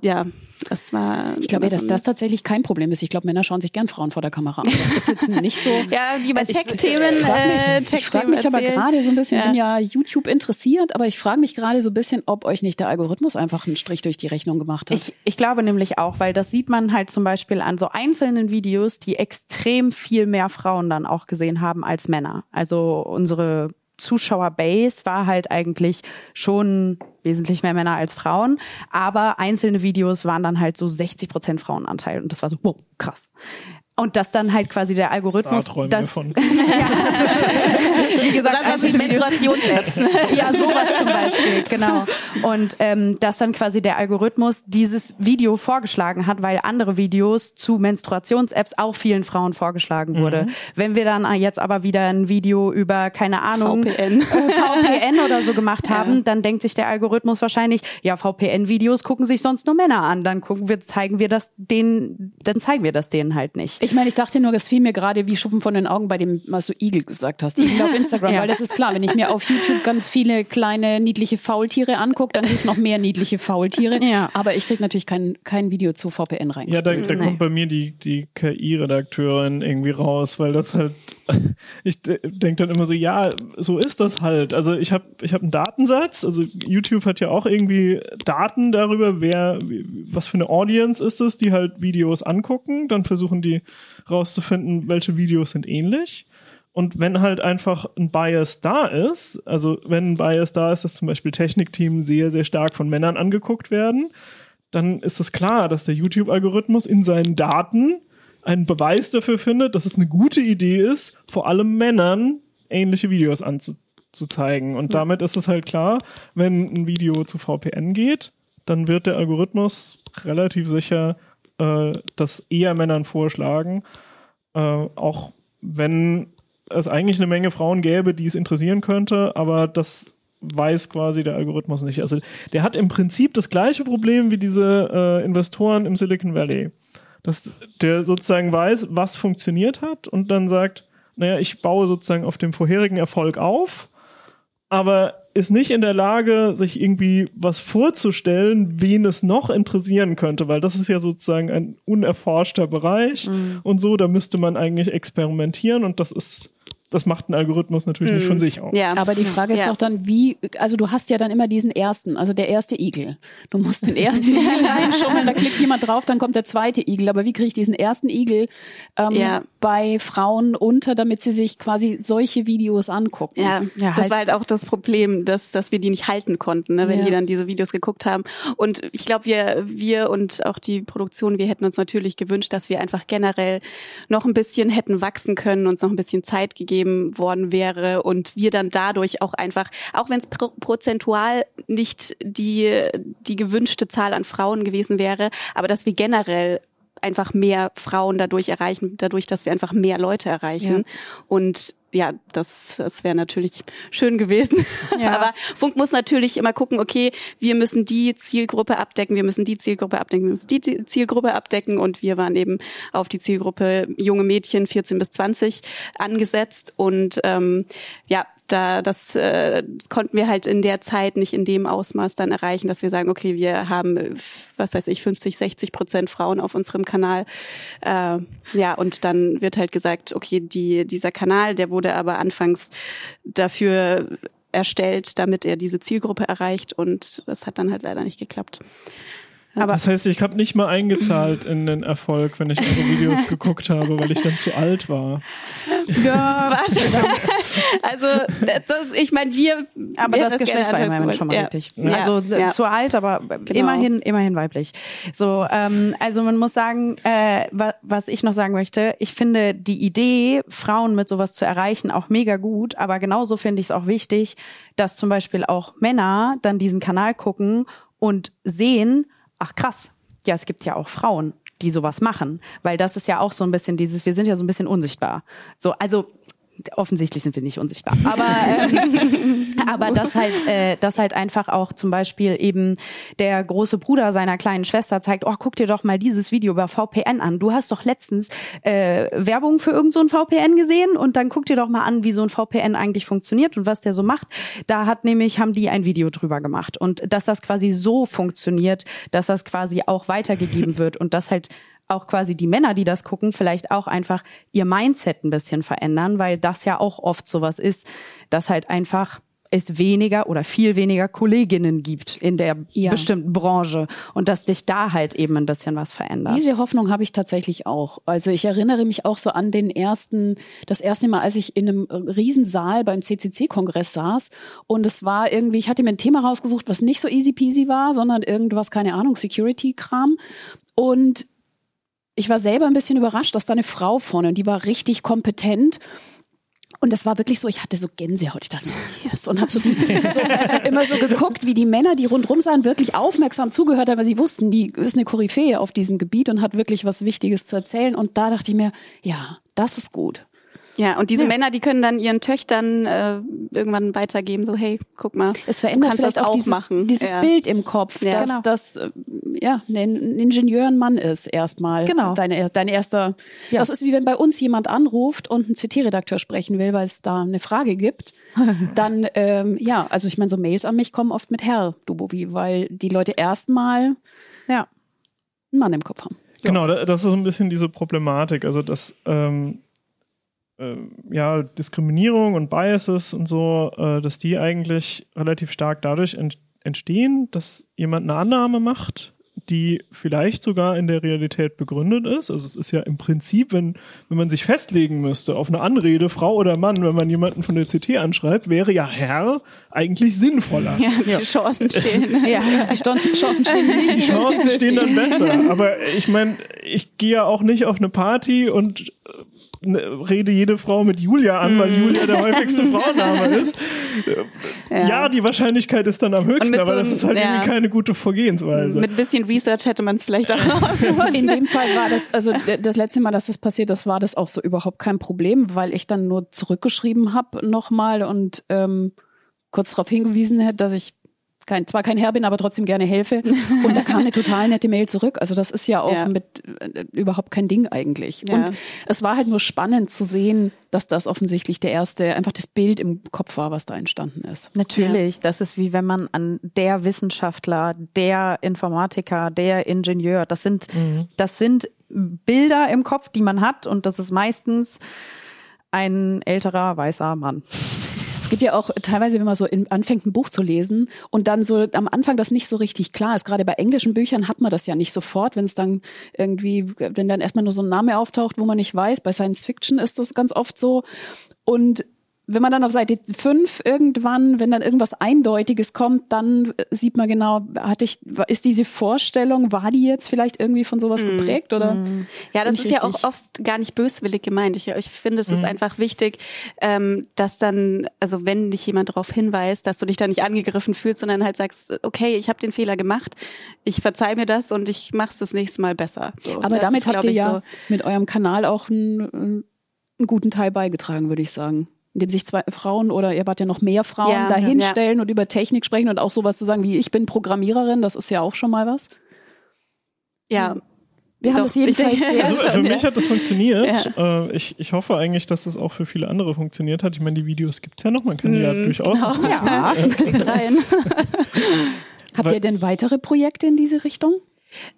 ja, das war. Ich glaube, dass das tatsächlich kein Problem ist. Ich glaube, Männer schauen sich gern Frauen vor der Kamera an. Das ist jetzt <laughs> nicht so. ja, die bei Ich- Tech-Themen. Ich frage mich, äh, ich frag mich aber gerade so ein bisschen, Ja. ich bin ja YouTube interessiert, aber ich frage mich gerade so ein bisschen, ob euch nicht der Algorithmus einfach einen Strich durch die Rechnung gemacht hat. Ich, ich glaube nämlich auch, weil das sieht man halt zum Beispiel an so einzelnen Videos, die extrem viel mehr Frauen dann auch gesehen haben als Männer. Also unsere Zuschauerbase war halt eigentlich schon wesentlich mehr Männer als Frauen, aber einzelne Videos waren dann halt so 60 Prozent Frauenanteil und das war so, wow, krass. Und das dann halt quasi der Algorithmus, wir das, von. <laughs> wie gesagt, Das war so einzelne Videos- Menstruations-Apps. <laughs> ja, sowas zum Beispiel, genau. Und ähm, dass dann quasi der Algorithmus dieses Video vorgeschlagen hat, weil andere Videos zu Menstruations-Apps auch vielen Frauen vorgeschlagen wurde. Wenn wir dann jetzt aber wieder ein Video über, keine Ahnung, VPN. äh, VPN oder so gemacht Ja. haben, dann denkt sich der Algorithmus wahrscheinlich, ja, VPN-Videos gucken sich sonst nur Männer an. Dann gucken wir, zeigen wir das denen, dann zeigen wir das denen halt nicht. Ich meine, ich dachte nur, es fiel mir gerade wie Schuppen von den Augen bei dem, was du Igel gesagt hast. Igel auf <laughs> Instagram, Ja. weil das ist klar, wenn ich mir auf YouTube ganz viele kleine niedliche Faultiere angucke, dann kriege ich noch mehr niedliche Faultiere. Ja. Aber ich kriege natürlich kein, kein Video zu VPN rein. Ja, da, da Nee. kommt bei mir die, die KI-Redakteurin irgendwie raus, weil das halt, <laughs> ich denke dann immer so, ja, so ist das halt. Also ich habe ich hab einen Datensatz, also YouTube hat ja auch irgendwie Daten darüber, wer, was für eine Audience ist es, die halt Videos angucken, dann versuchen die rauszufinden, welche Videos sind ähnlich. Und wenn halt einfach ein Bias da ist, also wenn ein Bias da ist, dass zum Beispiel Technikteams sehr, sehr stark von Männern angeguckt werden, dann ist es klar, dass der YouTube-Algorithmus in seinen Daten einen Beweis dafür findet, dass es eine gute Idee ist, vor allem Männern ähnliche Videos anzuzeigen. Und damit ist es halt klar, wenn ein Video zu VPN geht, dann wird der Algorithmus relativ sicher äh, das eher Männern vorschlagen, äh, auch wenn es eigentlich eine Menge Frauen gäbe, die es interessieren könnte, aber das weiß quasi der Algorithmus nicht. Also der hat im Prinzip das gleiche Problem wie diese äh, Investoren im Silicon Valley. dass der sozusagen weiß, was funktioniert hat und dann sagt, naja, ich baue sozusagen auf dem vorherigen Erfolg auf, aber ist nicht in der Lage, sich irgendwie was vorzustellen, wen es noch interessieren könnte, weil das ist ja sozusagen ein unerforschter Bereich Mhm. und so, da müsste man eigentlich experimentieren und das ist, das macht ein Algorithmus natürlich nicht von sich aus. Ja. Aber die Frage ist Ja. doch dann, wie, also du hast ja dann immer diesen ersten, also der erste Igel. Du musst den ersten <laughs> Igel reinschummeln, da klickt jemand drauf, dann kommt der zweite Igel. Aber wie kriege ich diesen ersten Igel ähm, Ja. bei Frauen unter, damit sie sich quasi solche Videos angucken? Ja, Ja, das halt- war halt auch das Problem, dass, dass wir die nicht halten konnten, ne, wenn Ja. die dann diese Videos geguckt haben. Und ich glaube, wir, wir und auch die Produktion, wir hätten uns natürlich gewünscht, dass wir einfach generell noch ein bisschen hätten wachsen können, uns noch ein bisschen Zeit gegeben worden wäre und wir dann dadurch auch einfach, auch wenn es pro prozentual nicht die, die gewünschte Zahl an Frauen gewesen wäre, aber dass wir generell einfach mehr Frauen dadurch erreichen, dadurch, dass wir einfach mehr Leute erreichen. Und ja, das, das wäre natürlich schön gewesen. Ja. <laughs> Aber Funk muss natürlich immer gucken, okay, wir müssen die Zielgruppe abdecken, wir müssen die Zielgruppe abdecken, wir müssen die Zielgruppe abdecken und wir waren eben auf die Zielgruppe junge Mädchen 14 bis 20 angesetzt und ähm, ja, da das äh, konnten wir halt in der Zeit nicht in dem Ausmaß dann erreichen, dass wir sagen, okay, wir haben was weiß ich 50, 60 Prozent Frauen auf unserem Kanal. Äh, ja, und dann wird halt gesagt, okay, die dieser Kanal, der wurde aber anfangs dafür erstellt, damit er diese Zielgruppe erreicht und das hat dann halt leider nicht geklappt. Aber Das heißt, ich habe nicht mal eingezahlt in den Erfolg, wenn ich eure Videos geguckt habe, weil ich dann zu alt war. ja, Also das, ich meine, wir aber wir das Geschlecht war immerhin schon mal gewollt. richtig. Ja. Also ja. äh, zu alt, aber immerhin, immerhin weiblich. So, ähm, also man muss sagen, äh, wa was ich noch sagen möchte, ich finde die Idee, Frauen mit sowas zu erreichen, auch mega gut, aber genauso finde ich es auch wichtig, dass zum Beispiel auch Männer dann diesen Kanal gucken und sehen, ach krass, ja, es gibt ja auch Frauen, die sowas machen, weil das ist ja auch so ein bisschen dieses, wir sind ja so ein bisschen unsichtbar. So, also offensichtlich sind wir nicht unsichtbar, aber ähm, <laughs> aber das halt, äh, das halt einfach auch zum Beispiel eben der große Bruder seiner kleinen Schwester zeigt, oh, guck dir doch mal dieses Video über VPN an. Du hast doch letztens äh, Werbung für irgend so VPN gesehen und dann guck dir doch mal an, wie so ein VPN eigentlich funktioniert und was der so macht. Da hat nämlich, haben die ein Video drüber gemacht und dass das quasi so funktioniert, dass das quasi auch weitergegeben wird und dass halt auch quasi die Männer, die das gucken, vielleicht auch einfach ihr Mindset ein bisschen verändern, weil das ja auch oft sowas ist, dass halt einfach es weniger oder viel weniger Kolleginnen gibt in der Ja. bestimmten Branche und dass dich da halt eben ein bisschen was verändert. Diese Hoffnung habe ich tatsächlich auch. Also ich erinnere mich auch so an den ersten, das erste Mal, als ich in einem Riesensaal beim CCC-Kongress saß und es war irgendwie, ich hatte mir ein Thema rausgesucht, was nicht so easy peasy war, sondern irgendwas, keine Ahnung, Security-Kram und ich war selber ein bisschen überrascht, dass da eine Frau vorne, und die war richtig kompetent und das war wirklich so, ich hatte so Gänsehaut. Ich dachte mir so, yes. Und habe so, <laughs> so immer so geguckt, wie die Männer, die rundrum sahen, wirklich aufmerksam zugehört haben, weil sie wussten, die ist eine Koryphäe auf diesem Gebiet und hat wirklich was Wichtiges zu erzählen. Und da dachte ich mir, ja, das ist gut. Ja, und diese Männer, die können dann ihren Töchtern äh, irgendwann weitergeben, so hey, guck mal, Es verändert du kannst vielleicht das auch, auch dieses, machen. dieses ja. Bild im Kopf, Ja. dass Genau. das äh, ja ein ein Ingenieur ein Mann ist erstmal. Genau. Deine, dein erster. Ja. Das ist wie wenn bei uns jemand anruft und ein CT-Redakteur sprechen will, weil es da eine Frage gibt. <laughs> Dann ähm, ja, also ich meine, so Mails an mich kommen oft mit Herr Dubovi, weil die Leute erstmal ja. einen Mann im Kopf haben. Genau, da- das ist so ein bisschen diese Problematik. Also, dass ähm, ähm, ja, Diskriminierung und Biases und so, äh, dass die eigentlich relativ stark dadurch ent entstehen, dass jemand eine Annahme macht, die vielleicht sogar in der Realität begründet ist. Also es ist ja im Prinzip, wenn, wenn man sich festlegen müsste auf eine Anrede, Frau oder Mann, wenn man jemanden von der CT anschreibt, wäre ja Herr eigentlich sinnvoller. Ja, die Chancen <laughs> stehen. Ja. Die Chancen stehen nicht. Die Chancen stehen dann besser. Aber ich meine, ich gehe ja auch nicht auf eine Party und äh, rede jede Frau mit Julia an, weil Julia der häufigste <laughs> Frauenname ist. Ja. die Wahrscheinlichkeit ist dann am höchsten, aber so das ist halt ja. irgendwie keine gute Vorgehensweise. Mit ein bisschen Research hätte man es vielleicht auch <laughs> rausgefunden. In dem Fall war das, also das letzte Mal, dass das passiert ist, war das auch so überhaupt kein Problem, weil ich dann nur zurückgeschrieben habe nochmal und ähm, kurz darauf hingewiesen hätte, dass ich kein, zwar kein Herr bin, aber trotzdem gerne helfe. <laughs> Und da kam eine total nette Mail zurück. Also das ist ja auch Ja. mit äh, überhaupt kein Ding eigentlich. Ja. Und es war halt nur spannend zu sehen, dass das offensichtlich der erste, einfach das Bild im Kopf war, was da entstanden ist. Natürlich, das ist wie wenn man an der Wissenschaftler, der Informatiker, der Ingenieur, das sind, das sind Bilder im Kopf, die man hat und das ist meistens ein älterer weißer Mann. Es gibt ja auch teilweise, wenn man so in, anfängt, ein Buch zu lesen und dann so am Anfang das nicht so richtig klar ist. Gerade bei englischen Büchern hat man das ja nicht sofort, wenn es dann irgendwie, wenn dann erstmal nur so ein Name auftaucht, wo man nicht weiß. Bei Science Fiction ist das ganz oft so. Und wenn man dann auf Seite 5 irgendwann, wenn dann irgendwas Eindeutiges kommt, dann sieht man genau, hatte ich, ist diese Vorstellung, war die jetzt vielleicht irgendwie von sowas geprägt oder? Ja, das ist ich ja auch richtig? oft gar nicht böswillig gemeint. Ich, ich finde, es ist einfach wichtig, ähm, dass dann, also wenn dich jemand darauf hinweist, dass du dich da nicht angegriffen fühlst, sondern halt sagst, okay, ich habe den Fehler gemacht, ich verzeih mir das und ich mach's das nächste Mal besser. So, Aber damit ist, habt ihr ich, ja so. mit eurem Kanal auch einen, einen guten Teil beigetragen, würde ich sagen. Indem sich zwei Frauen oder ihr wart ja noch mehr Frauen Ja, da ja. und über Technik sprechen und auch sowas zu sagen wie ich bin Programmiererin, das ist ja auch schon mal was. Ja, Wir haben Doch, es jedenfalls <laughs> ich- sehr Also für mich hat das funktioniert. Ja. Äh, ich, ich hoffe eigentlich, dass das auch für viele andere funktioniert hat. Ich meine, die Videos gibt's ja noch, man kann die ja durchaus. genau. Ja. <laughs> Klickt rein. <laughs> Habt ihr denn weitere Projekte in diese Richtung?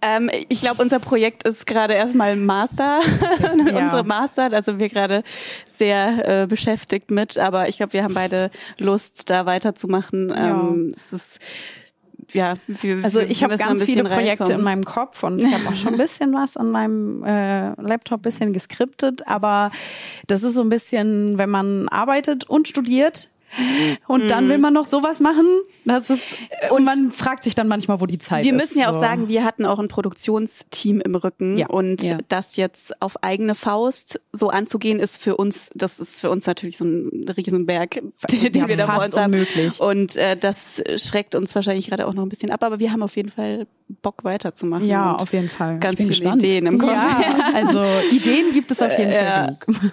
Ähm, ich glaube, unser Projekt ist gerade erstmal Master, <laughs> unsere Master, da sind wir gerade sehr äh, beschäftigt mit, aber ich glaube, wir haben beide Lust, da weiterzumachen. Ähm, es ist ja, wir, Also ich habe ganz viele Projekte in reinkommen. meinem Kopf und ich habe auch schon ein <laughs> bisschen was an meinem äh, Laptop bisschen geskriptet, aber das ist so ein bisschen, wenn man arbeitet und studiert und dann will man noch sowas machen, das ist und man fragt sich dann manchmal, wo die Zeit Wir ist. müssen ja auch so. sagen, wir hatten auch ein Produktionsteam im Rücken Ja. und Ja. das jetzt auf eigene Faust so anzugehen, ist für uns, das ist für uns natürlich so ein Riesenberg, <laughs> den, Ja, wir da vor fast uns haben. unmöglich. Und äh, das schreckt uns wahrscheinlich gerade auch noch ein bisschen ab, aber wir haben auf jeden Fall Bock weiterzumachen. Ja, auf jeden Fall. Ganz viele gespannt. Ideen im Kopf. ja, also Ideen gibt es auf jeden <laughs> Fall Ja. genug.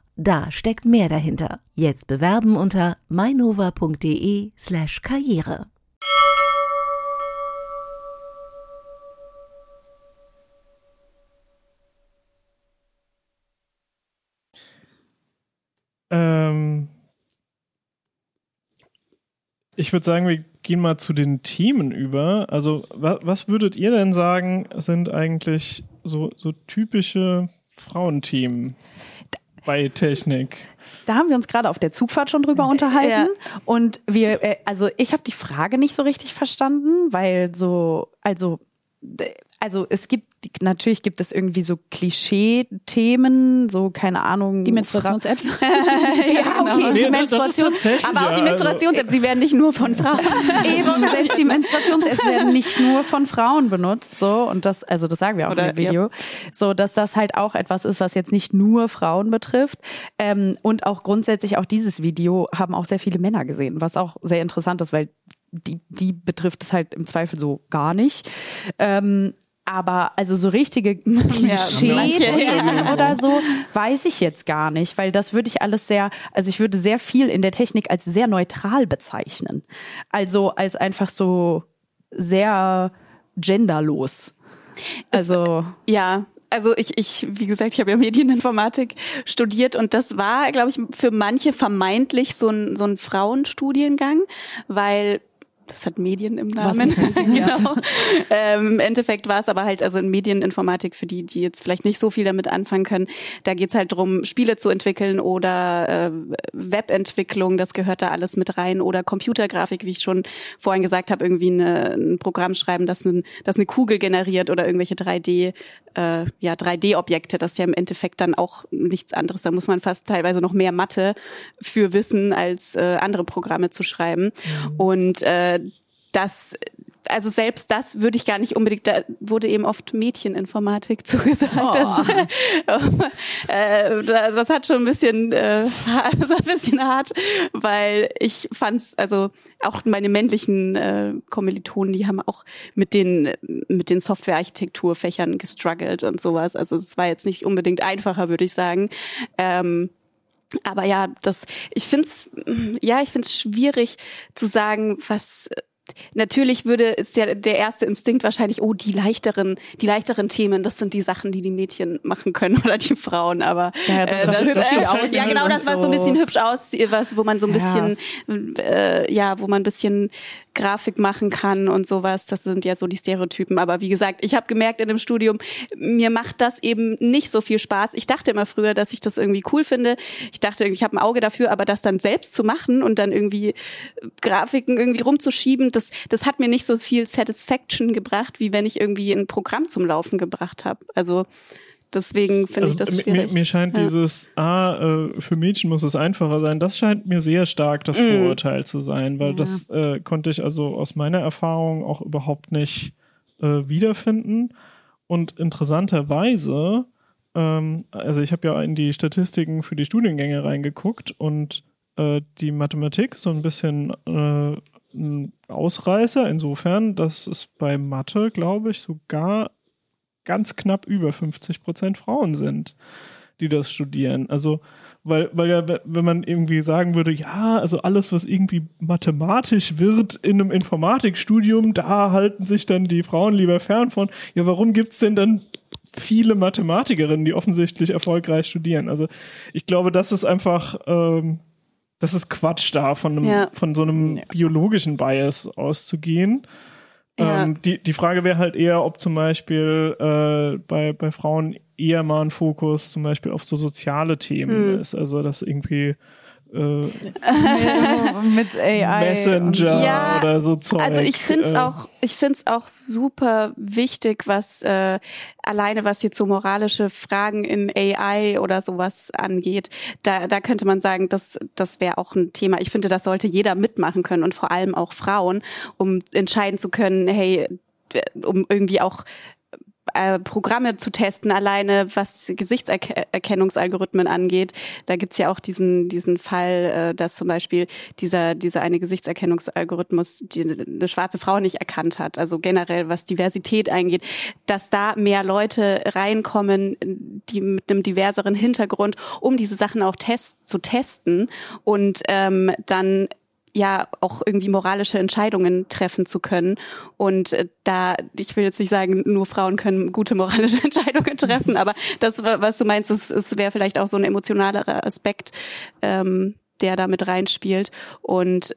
Da steckt mehr dahinter. Jetzt bewerben unter mainova.de slash Karriere. Ähm, ich würde sagen, wir gehen mal zu den Themen über. Also, wa was würdet ihr denn sagen, sind eigentlich so, so typische Frauenthemen bei Technik? Da haben wir uns gerade auf der Zugfahrt schon drüber unterhalten. Ja. Und wir, äh, also ich habe die Frage nicht so richtig verstanden, weil so, also, also es gibt, natürlich gibt es irgendwie so Klischee-Themen, so keine Ahnung. Die Menstruations-Apps? <laughs> Ja, okay, Nee, die Menstruation. Aber auch die ja, also- Menstruations-Apps, die werden nicht nur von Frauen. <laughs> Eben, <laughs> selbst die Menstruations-Apps werden nicht nur von Frauen benutzt, so und das, also das sagen wir auch Oder, im Video, so dass das halt auch etwas ist, was jetzt nicht nur Frauen betrifft ähm, und auch grundsätzlich auch dieses Video haben auch sehr viele Männer gesehen, was auch sehr interessant ist, weil die die betrifft es halt im Zweifel so gar nicht. Ähm, aber also so richtige <laughs> Klischee-Themen Ja. oder so weiß ich jetzt gar nicht, weil das würde ich alles sehr, also ich würde sehr viel in der Technik als sehr neutral bezeichnen. Also als einfach so sehr genderlos. Also Ja, also ich, ich, wie gesagt, ich habe ja Medieninformatik studiert und das war, glaube ich, für manche vermeintlich so ein, so ein Frauenstudiengang, weil das hat Medien im Namen. Medien, <laughs> genau. ähm, Im Endeffekt war es aber halt, also in Medieninformatik, für die, die jetzt vielleicht nicht so viel damit anfangen können, da geht's halt drum, Spiele zu entwickeln oder äh, Webentwicklung, das gehört da alles mit rein oder Computergrafik, wie ich schon vorhin gesagt habe, irgendwie eine, ein Programm schreiben, das, ein, das eine Kugel generiert oder irgendwelche 3D, äh, ja, 3D-Objekte, das ist ja im Endeffekt dann auch nichts anderes. Da muss man fast teilweise noch mehr Mathe für wissen, als äh, andere Programme zu schreiben. Und äh, das also selbst das würde ich gar nicht unbedingt, da wurde eben oft Mädcheninformatik <laughs> zugesagt. Oh. Das, äh, das hat schon ein bisschen, äh, <laughs> das ein bisschen hart, weil ich fand's, also auch meine männlichen äh, Kommilitonen, die haben auch mit den mit den Softwarearchitekturfächern gestruggelt und sowas. Also es war jetzt nicht unbedingt einfacher, würde ich sagen. Ähm, aber ja, das, ich find's, ja, ich find's schwierig zu sagen, was natürlich würde ist ja der erste Instinkt wahrscheinlich, oh, die leichteren, die leichteren Themen, das sind die Sachen, die die Mädchen machen können <laughs> oder die Frauen, aber ja, das, äh, das, hübsch das ja genau, das was so ein bisschen hübsch aussieht, was wo man so ein bisschen ja, äh, ja wo man ein bisschen Grafik machen kann und sowas. Das sind ja so die Stereotypen. Aber wie gesagt, ich habe gemerkt in dem Studium, mir macht das eben nicht so viel Spaß. Ich dachte immer früher, dass ich das irgendwie cool finde. Ich dachte, ich habe ein Auge dafür, aber das dann selbst zu machen und dann irgendwie Grafiken irgendwie rumzuschieben, das, das hat mir nicht so viel Satisfaction gebracht, wie wenn ich irgendwie ein Programm zum Laufen gebracht habe. Also Deswegen finde also ich das schwierig. Mir, mir scheint ja. dieses, ah, äh, für Mädchen muss es einfacher sein, das scheint mir sehr stark das mm. Vorurteil zu sein, weil ja. das äh, konnte ich also aus meiner Erfahrung auch überhaupt nicht äh, wiederfinden. Und interessanterweise, ähm, also ich habe ja in die Statistiken für die Studiengänge reingeguckt und äh, die Mathematik so ein bisschen äh, ein Ausreißer, insofern, dass es bei Mathe, glaube ich, sogar ganz knapp über 50 Prozent Frauen sind, die das studieren. Also, weil, weil ja, wenn man irgendwie sagen würde, ja, also alles, was irgendwie mathematisch wird in einem Informatikstudium, da halten sich dann die Frauen lieber fern von. Ja, warum gibt's denn dann viele Mathematikerinnen, die offensichtlich erfolgreich studieren? Also, ich glaube, das ist einfach, ähm, das ist Quatsch da, von, einem, ja. von so einem biologischen Bias auszugehen. Ja. Ähm, die, die Frage wäre halt eher, ob zum Beispiel äh, bei, bei Frauen eher mal ein Fokus zum Beispiel auf so soziale Themen mhm. ist. Also dass irgendwie äh, mit AI Messenger ja, oder so Zeug. Also ich finde es äh, auch, ich finde es auch super wichtig, was äh, alleine was jetzt so moralische Fragen in AI oder sowas angeht. Da, da könnte man sagen, das, das wäre auch ein Thema. Ich finde, das sollte jeder mitmachen können und vor allem auch Frauen, um entscheiden zu können, hey, um irgendwie auch äh, Programme zu testen, alleine was Gesichtserkennungsalgorithmen angeht. Da gibt's ja auch diesen, diesen Fall, äh, dass zum Beispiel dieser, dieser eine Gesichtserkennungsalgorithmus die, eine schwarze Frau nicht erkannt hat. Also generell, was Diversität eingeht, dass da mehr Leute reinkommen, die mit einem diverseren Hintergrund, um diese Sachen auch test, zu testen und ähm, dann ja auch irgendwie moralische Entscheidungen treffen zu können. Und äh, da, ich will jetzt nicht sagen, nur Frauen können gute moralische <laughs> Entscheidungen treffen, aber das, was du meinst, es, es wäre vielleicht auch so ein emotionalerer Aspekt, ähm, der da mit reinspielt. Und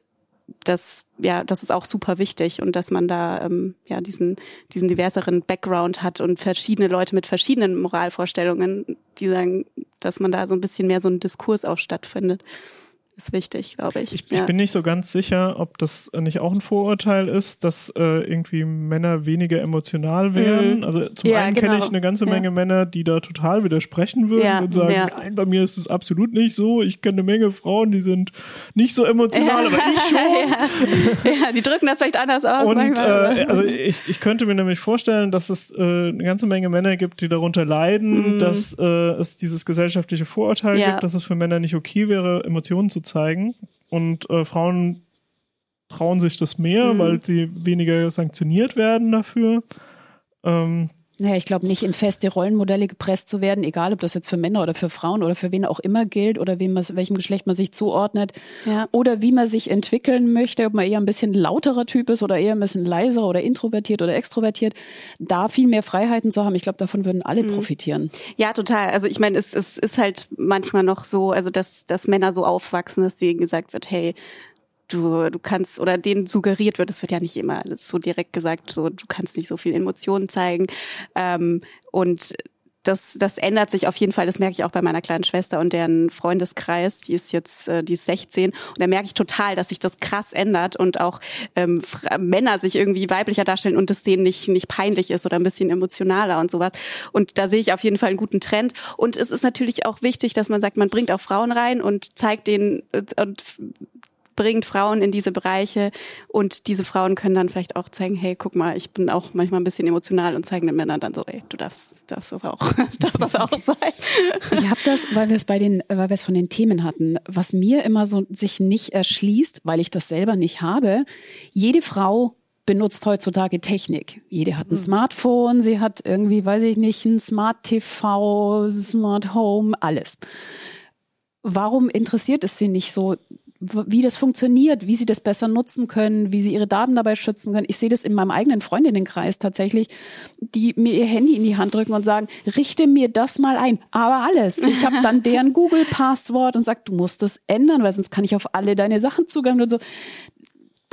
das, ja, das ist auch super wichtig und dass man da ähm, ja diesen diesen diverseren Background hat und verschiedene Leute mit verschiedenen Moralvorstellungen, die sagen, dass man da so ein bisschen mehr so ein Diskurs auch stattfindet ist wichtig, glaube ich. Ich, ja. ich, bin nicht so ganz sicher, ob das nicht auch ein Vorurteil ist, dass äh, irgendwie Männer weniger emotional wären. Mhm. Also zum ja, einen genau. kenne ich eine ganze Menge ja. Männer, die da total widersprechen würden und sagen, nein, bei mir ist es absolut nicht so. Ich kenne eine Menge Frauen, die sind nicht so emotional, aber ich <laughs> schon. ja. die drücken das vielleicht anders aus. Und äh, also ich, ich könnte mir nämlich vorstellen, dass es äh, eine ganze Menge Männer gibt, die darunter leiden, mhm. dass äh, es dieses gesellschaftliche Vorurteil gibt, dass es für Männer nicht okay wäre, Emotionen zu zeigen. Und äh, Frauen trauen sich das mehr, mhm. weil sie weniger sanktioniert werden dafür. Ähm, naja, ich glaube nicht in feste Rollenmodelle gepresst zu werden, egal ob das jetzt für Männer oder für Frauen oder für wen auch immer gilt oder wem man, welchem Geschlecht man sich zuordnet ja. oder wie man sich entwickeln möchte, ob man eher ein bisschen lauterer Typ ist oder eher ein bisschen leiser oder introvertiert oder extrovertiert, da viel mehr Freiheiten zu haben. Ich glaube, davon würden alle mhm. profitieren. Ja, total. Also ich meine, es, es ist halt manchmal noch so, also dass, dass Männer so aufwachsen, dass denen gesagt wird, hey, du, du kannst, oder denen suggeriert wird, es wird ja nicht immer so direkt gesagt, so du kannst nicht so viel Emotionen zeigen. Ähm, und das, das ändert sich auf jeden Fall. Das merke ich auch bei meiner kleinen Schwester und deren Freundeskreis. Die ist jetzt, äh, die ist 16. Und da merke ich total, dass sich das krass ändert und auch ähm, Männer sich irgendwie weiblicher darstellen und das denen nicht, nicht peinlich ist oder ein bisschen emotionaler und sowas. Und da sehe ich auf jeden Fall einen guten Trend. Und es ist natürlich auch wichtig, dass man sagt, man bringt auch Frauen rein und zeigt denen und bringt Frauen in diese Bereiche und diese Frauen können dann vielleicht auch zeigen, hey, guck mal, ich bin auch manchmal ein bisschen emotional und zeigen den Männern dann so, ey, du darfst, <laughs> darfst das auch, darfst das auch sein. Ich habe das, weil wir es bei den, weil wir es von den Themen hatten, was mir immer so sich nicht erschließt, weil ich das selber nicht habe. Jede Frau benutzt heutzutage Technik. Jede hat ein Smartphone, sie hat irgendwie, weiß ich nicht, ein Smart TV, Smart Home, alles. Warum interessiert es sie nicht so, wie das funktioniert, wie sie das besser nutzen können, wie sie ihre Daten dabei schützen können? Ich sehe das in meinem eigenen Freundinnenkreis tatsächlich, die mir ihr Handy in die Hand drücken und sagen, richte mir das mal ein, aber alles. Ich habe dann deren Google-Passwort und sag, du musst das ändern, weil sonst kann ich auf alle deine Sachen Zugang und so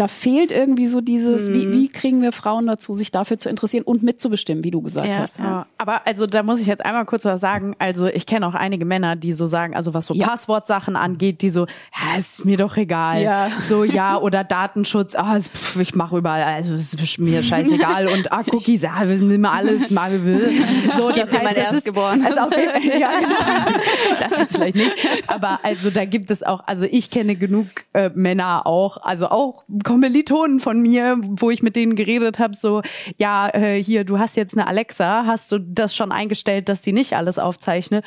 da fehlt irgendwie so dieses, wie, wie kriegen wir Frauen dazu, sich dafür zu interessieren und mitzubestimmen, wie du gesagt Ja, hast. Ja, aber also da muss ich jetzt einmal kurz was sagen. Also ich kenne auch einige Männer, die so sagen, also was so Ja. Passwortsachen angeht, die so, ja, ist mir doch egal. Ja. So ja oder Datenschutz, ah, pff, ich mache überall, also es ist mir scheißegal und ah, Cookies, ja, nimm mal alles, mal will. So, das mein heißt, das ist, Erstgeborenes. also auf jeden Fall, ja, genau. <laughs> das jetzt vielleicht nicht, aber also da gibt es auch, also ich kenne genug äh, Männer auch, also auch Kommilitonen von mir, wo ich mit denen geredet habe, so, ja, äh, hier, du hast jetzt eine Alexa, hast du das schon eingestellt, dass die nicht alles aufzeichne?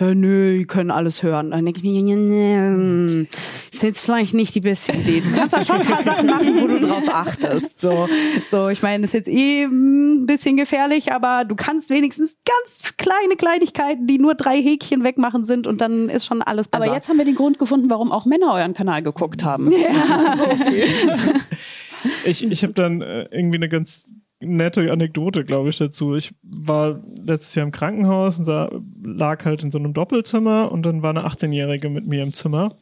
Ja, nö, die können alles hören. Dann denke ich mir, ja, nee, ist jetzt vielleicht nicht die beste Idee. Du kannst da schon ein paar Sachen machen, wo du drauf achtest. So, so ich meine, ist jetzt eh ein bisschen gefährlich, aber du kannst wenigstens ganz kleine Kleinigkeiten, die nur drei Häkchen wegmachen sind und dann ist schon alles besser. Aber jetzt haben wir den Grund gefunden, warum auch Männer euren Kanal geguckt haben. <laughs> Ich, ich habe dann äh, irgendwie eine ganz nette Anekdote, glaube ich, dazu. Ich war letztes Jahr im Krankenhaus und da lag halt in so einem Doppelzimmer und dann war eine 18-Jährige mit mir im Zimmer.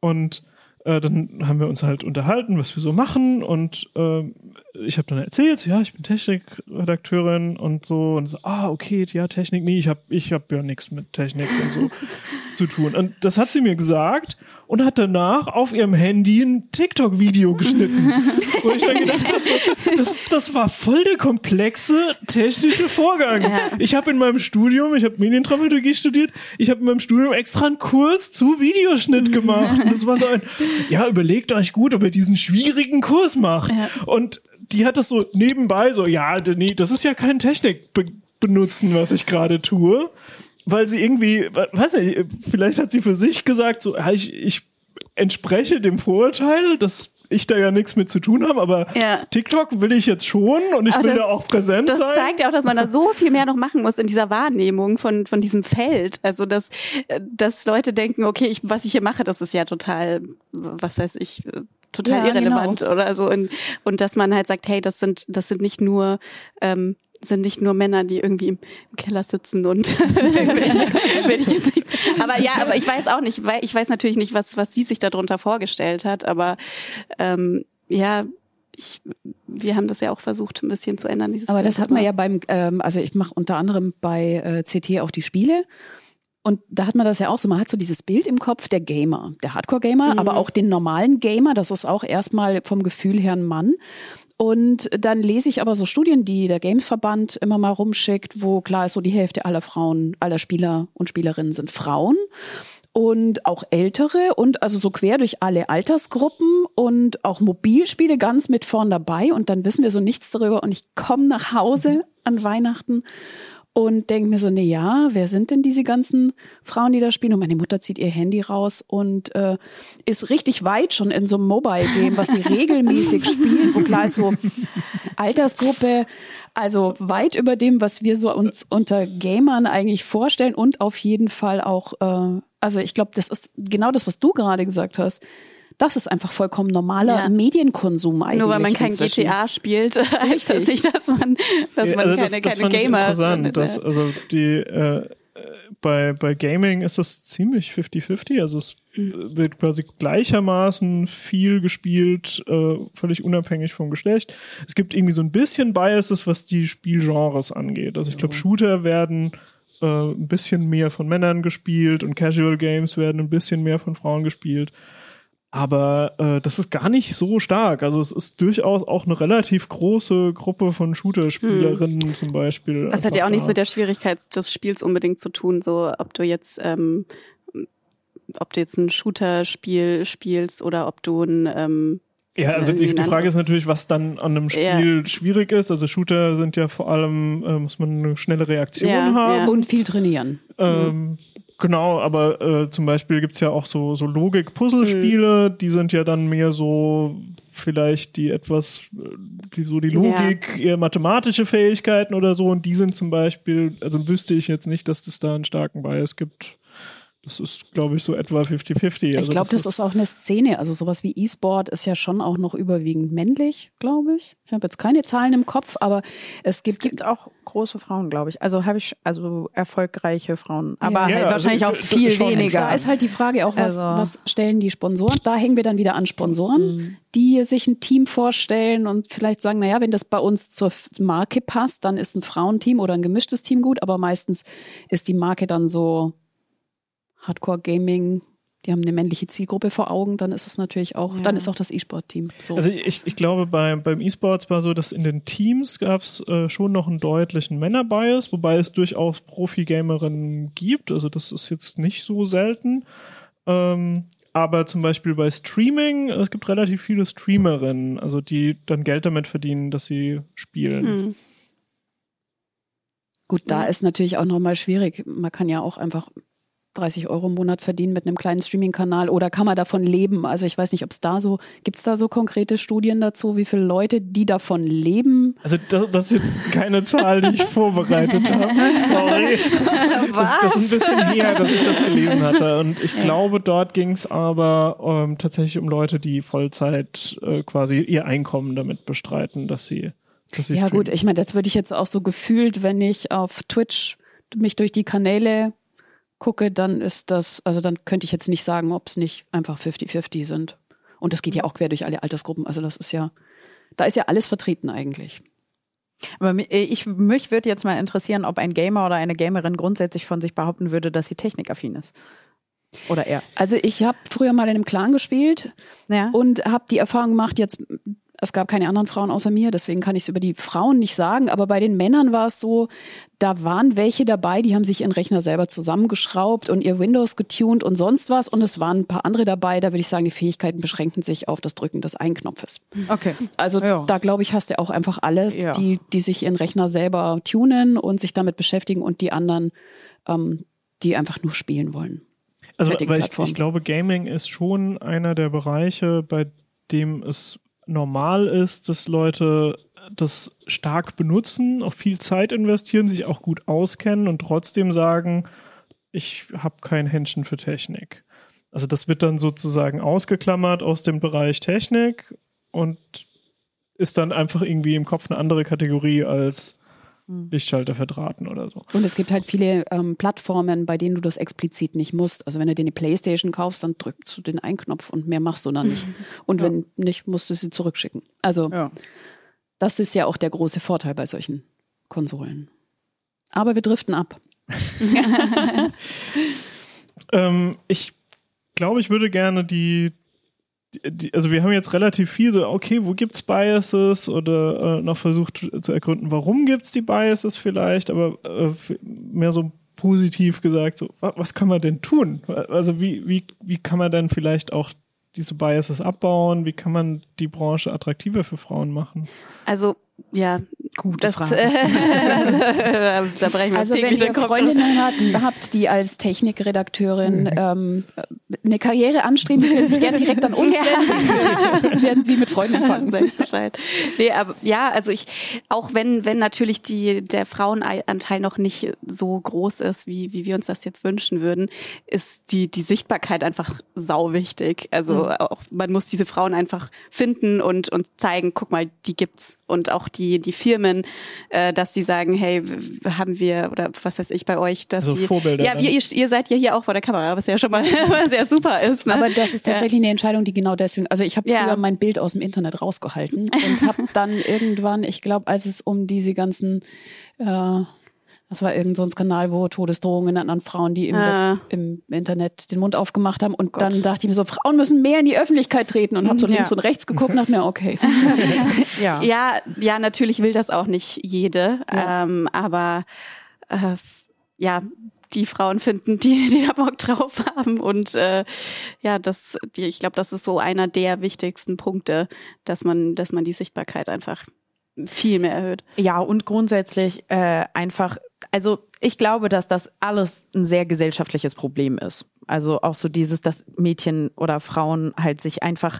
Und äh, dann haben wir uns halt unterhalten, was wir so machen und äh, ich habe dann erzählt, ja, ich bin Technikredakteurin und so und so, ah, okay, ja, Technik, nee, ich habe ich hab ja nichts mit Technik und so <laughs> zu tun. Und das hat sie mir gesagt und hat danach auf ihrem Handy ein TikTok-Video geschnitten. wo ich dann gedacht habe, das, das war voll der komplexe technische Vorgang. Ich habe in meinem Studium, ich habe Mediendramaturgie studiert, ich habe in meinem Studium extra einen Kurs zu Videoschnitt gemacht. Und das war so ein, ja, überlegt euch gut, ob ihr diesen schwierigen Kurs macht. Und die hat das so nebenbei so, ja, nee, das ist ja kein Technik be benutzen, was ich gerade tue weil sie irgendwie, weiß nicht, vielleicht hat sie für sich gesagt, so, ich, ich entspreche dem Vorurteil, dass ich da ja nichts mit zu tun habe, aber Ja. TikTok will ich jetzt schon und ich Aber will das- da auch präsent Das sein. zeigt ja auch, dass man da so viel mehr noch machen muss in dieser Wahrnehmung von, von diesem Feld. Also, dass, dass Leute denken, okay, ich, was ich hier mache, das ist ja total, was weiß ich, total Ja, irrelevant genau. oder so. Und, und dass man halt sagt, hey, das sind, das sind nicht nur, ähm, sind nicht nur Männer, die irgendwie im Keller sitzen und will ich jetzt nicht. Aber ja, aber ich weiß auch nicht, weil ich weiß natürlich nicht, was was sie sich darunter vorgestellt hat, aber ähm, ja, ich, wir haben das ja auch versucht, ein bisschen zu ändern. Dieses Aber das hat man ja beim, ähm, also ich mache unter anderem bei äh, CT auch die Spiele. Und da hat man das ja auch so, man hat so dieses Bild im Kopf, der Gamer, der Hardcore-Gamer, aber auch den normalen Gamer, das ist auch erstmal vom Gefühl her ein Mann. Und dann lese ich aber so Studien, die der Gamesverband immer mal rumschickt, wo klar ist, so die Hälfte aller Frauen, aller Spieler und Spielerinnen sind Frauen und auch ältere und also so quer durch alle Altersgruppen und auch Mobilspiele ganz mit vorn dabei. Und dann wissen wir so nichts darüber. Und ich komme nach Hause an Weihnachten und denke mir so, nee, ja, wer sind denn diese ganzen Frauen, die da spielen? Und meine Mutter zieht ihr Handy raus und äh, ist richtig weit schon in so einem Mobile-Game, was sie <laughs> regelmäßig spielt, wo klar ist so Altersgruppe, also weit über dem, was wir so uns unter Gamern eigentlich vorstellen und auf jeden Fall auch, äh, also ich glaube, das ist genau das, was du gerade gesagt hast. Das ist einfach vollkommen normaler Ja. Medienkonsum eigentlich. Nur weil man kein inzwischen. GTA spielt, <laughs> heißt das nicht, dass man, dass man also keine, das, das keine fand Gamer interessant, dass, ist. also die äh, äh, bei, bei Gaming ist das ziemlich 50-50, also es Mhm. wird quasi gleichermaßen viel gespielt, äh, völlig unabhängig vom Geschlecht. Es gibt irgendwie so ein bisschen Biases, was die Spielgenres angeht. Also ich glaube, Shooter werden äh, ein bisschen mehr von Männern gespielt und Casual Games werden ein bisschen mehr von Frauen gespielt. Aber äh, das ist gar nicht so stark. Also es ist durchaus auch eine relativ große Gruppe von Shooter-Spielerinnen zum Beispiel. Das hat ja auch einfach nichts da. mit der Schwierigkeit des Spiels unbedingt zu tun, so ob du jetzt ähm, ob du jetzt ein Shooter-Spiel spielst oder ob du ein ähm, Ja, also die, die Frage ist natürlich, was dann an einem Spiel schwierig ist. Also Shooter sind ja vor allem, äh, muss man eine schnelle Reaktion Ja, haben. ja. Und viel trainieren. Ähm, genau, aber äh, zum Beispiel gibt's ja auch so, so Logik-Puzzlespiele, Mhm. die sind ja dann mehr so vielleicht die etwas, äh, die so die Ja. Logik, eher mathematische Fähigkeiten oder so. Und die sind zum Beispiel, also wüsste ich jetzt nicht, dass es da einen starken Bias gibt. Das ist, glaube ich, so etwa 50-50. Ich Also glaube, das ist auch eine Szene. Also sowas wie E-Sport ist ja schon auch noch überwiegend männlich, glaube ich. Ich habe jetzt keine Zahlen im Kopf, aber es Es gibt, gibt auch große Frauen, glaube ich. Also habe ich also erfolgreiche Frauen, aber Ja. halt Ja, also wahrscheinlich ich- auch das viel schon. weniger. Da ist halt die Frage auch, was, Also- was stellen die Sponsoren? Da hängen wir dann wieder an Sponsoren, die sich ein Team vorstellen und vielleicht sagen, naja, wenn das bei uns zur Marke passt, dann ist ein Frauenteam oder ein gemischtes Team gut, aber meistens ist die Marke dann so Hardcore Gaming, die haben eine männliche Zielgruppe vor Augen, dann ist es natürlich auch, Ja. dann ist auch das E-Sport-Team so. Also ich, ich glaube, beim, beim E-Sports war so, dass in den Teams gab es äh, schon noch einen deutlichen Männerbias, wobei es durchaus Profi-Gamerinnen gibt. Also das ist jetzt nicht so selten. Ähm, aber zum Beispiel bei Streaming, es gibt relativ viele Streamerinnen, also die dann Geld damit verdienen, dass sie spielen. hm. Gut, da ist natürlich auch nochmal schwierig. Man kann ja auch einfach 30 Euro im Monat verdienen mit einem kleinen Streaming-Kanal oder kann man davon leben? Also ich weiß nicht, ob es da so, gibt es da so konkrete Studien dazu, wie viele Leute, die davon leben? Also das, das ist jetzt keine Zahl, die ich <laughs> vorbereitet habe. Sorry. Das, das ist ein bisschen her, dass ich das gelesen hatte. Und ich glaube, dort ging es aber ähm, tatsächlich um Leute, die Vollzeit äh, quasi ihr Einkommen damit bestreiten, dass sie, dass sie Ja streamen. gut, ich meine, das würde ich jetzt auch so gefühlt, wenn ich auf Twitch mich durch die Kanäle gucke, dann ist das, also dann könnte ich jetzt nicht sagen, ob es nicht einfach 50-50 sind. Und das geht ja auch quer durch alle Altersgruppen. Also das ist ja, da ist ja alles vertreten eigentlich. Aber äh, ich, mich würde jetzt mal interessieren, ob ein Gamer oder eine Gamerin grundsätzlich von sich behaupten würde, dass sie technikaffin ist. Oder er. Also ich habe früher mal in einem Clan gespielt Ja. und habe die Erfahrung gemacht, jetzt es gab keine anderen Frauen außer mir, deswegen kann ich es über die Frauen nicht sagen, aber bei den Männern war es so, da waren welche dabei, die haben sich ihren Rechner selber zusammengeschraubt und ihr Windows getuned und sonst was und es waren ein paar andere dabei, da würde ich sagen, die Fähigkeiten beschränkten sich auf das Drücken des Einknopfes. Okay. Also Ja. da glaube ich, hast du auch einfach alles, Ja. die, die sich ihren Rechner selber tunen und sich damit beschäftigen und die anderen, ähm, die einfach nur spielen wollen. Also, aber ich, ich glaube, Gaming ist schon einer der Bereiche, bei dem es normal ist, dass Leute das stark benutzen, auch viel Zeit investieren, sich auch gut auskennen und trotzdem sagen, ich habe kein Händchen für Technik. Also das wird dann sozusagen ausgeklammert aus dem Bereich Technik und ist dann einfach irgendwie im Kopf eine andere Kategorie als Lichtschalter verdrahten oder so. Und es gibt halt viele ähm, Plattformen, bei denen du das explizit nicht musst. Also wenn du dir eine Playstation kaufst, dann drückst du den Einknopf und mehr machst du dann nicht. Und wenn nicht, musst du sie zurückschicken. Also Ja. das ist ja auch der große Vorteil bei solchen Konsolen. Aber wir driften ab. <laughs> Ähm, ich glaube, ich würde gerne die, die, also wir haben jetzt relativ viel so, okay, wo gibt's Biases oder äh, noch versucht zu ergründen, warum gibt's die Biases vielleicht, aber äh, mehr so positiv gesagt, so, wa- was kann man denn tun? Also wie, wie, wie kann man denn vielleicht auch diese Biases abbauen? Wie kann man die Branche attraktiver für Frauen machen? Also, ja, Gute das, Frage. Äh, <laughs> da brechen wir Also wenn ihr. Freundinnen hat, habt, die als Technikredakteurin ähm, eine Karriere anstreben, die können sich gerne direkt an uns <laughs> wenden. werden sie mit Freunden <laughs> empfangen. Ich Bescheid. Nee, aber ja, also ich, auch wenn, wenn natürlich die, der Frauenanteil noch nicht so groß ist, wie, wie wir uns das jetzt wünschen würden, ist die, die Sichtbarkeit einfach sau wichtig. Also auch, man muss diese Frauen einfach finden und, und zeigen, guck mal, die gibt's. Und auch die, die Firmen, äh, dass sie sagen, hey, haben wir, oder was weiß ich bei euch, dass Also sie, Vorbilder Ja, wir, ihr, ihr seid ja hier auch vor der Kamera, was ja schon mal <laughs> sehr super ist. Ne? Aber das ist tatsächlich eine Entscheidung, die genau deswegen. Also ich habe Ja. früher mein Bild aus dem Internet rausgehalten und habe dann <laughs> irgendwann, ich glaube, als es um diese ganzen, äh, das war irgend so ein Skandal, wo Todesdrohungen an, Frauen, die im, Ah. Web, im Internet den Mund aufgemacht haben. Und Gott. dann dachte ich mir so, Frauen müssen mehr in die Öffentlichkeit treten und habe so Ja. links und rechts geguckt und dachte mir, okay. <laughs> Ja. Ja, ja, natürlich will das auch nicht jede, Ja. ähm, aber äh, ja, die Frauen finden, die, die da Bock drauf haben. Und äh, ja, das, die, ich glaube, das ist so einer der wichtigsten Punkte, dass man, dass man die Sichtbarkeit einfach viel mehr erhöht. Ja, und grundsätzlich äh, einfach, also ich glaube, dass das alles ein sehr gesellschaftliches Problem ist. Also auch so dieses, dass Mädchen oder Frauen halt sich einfach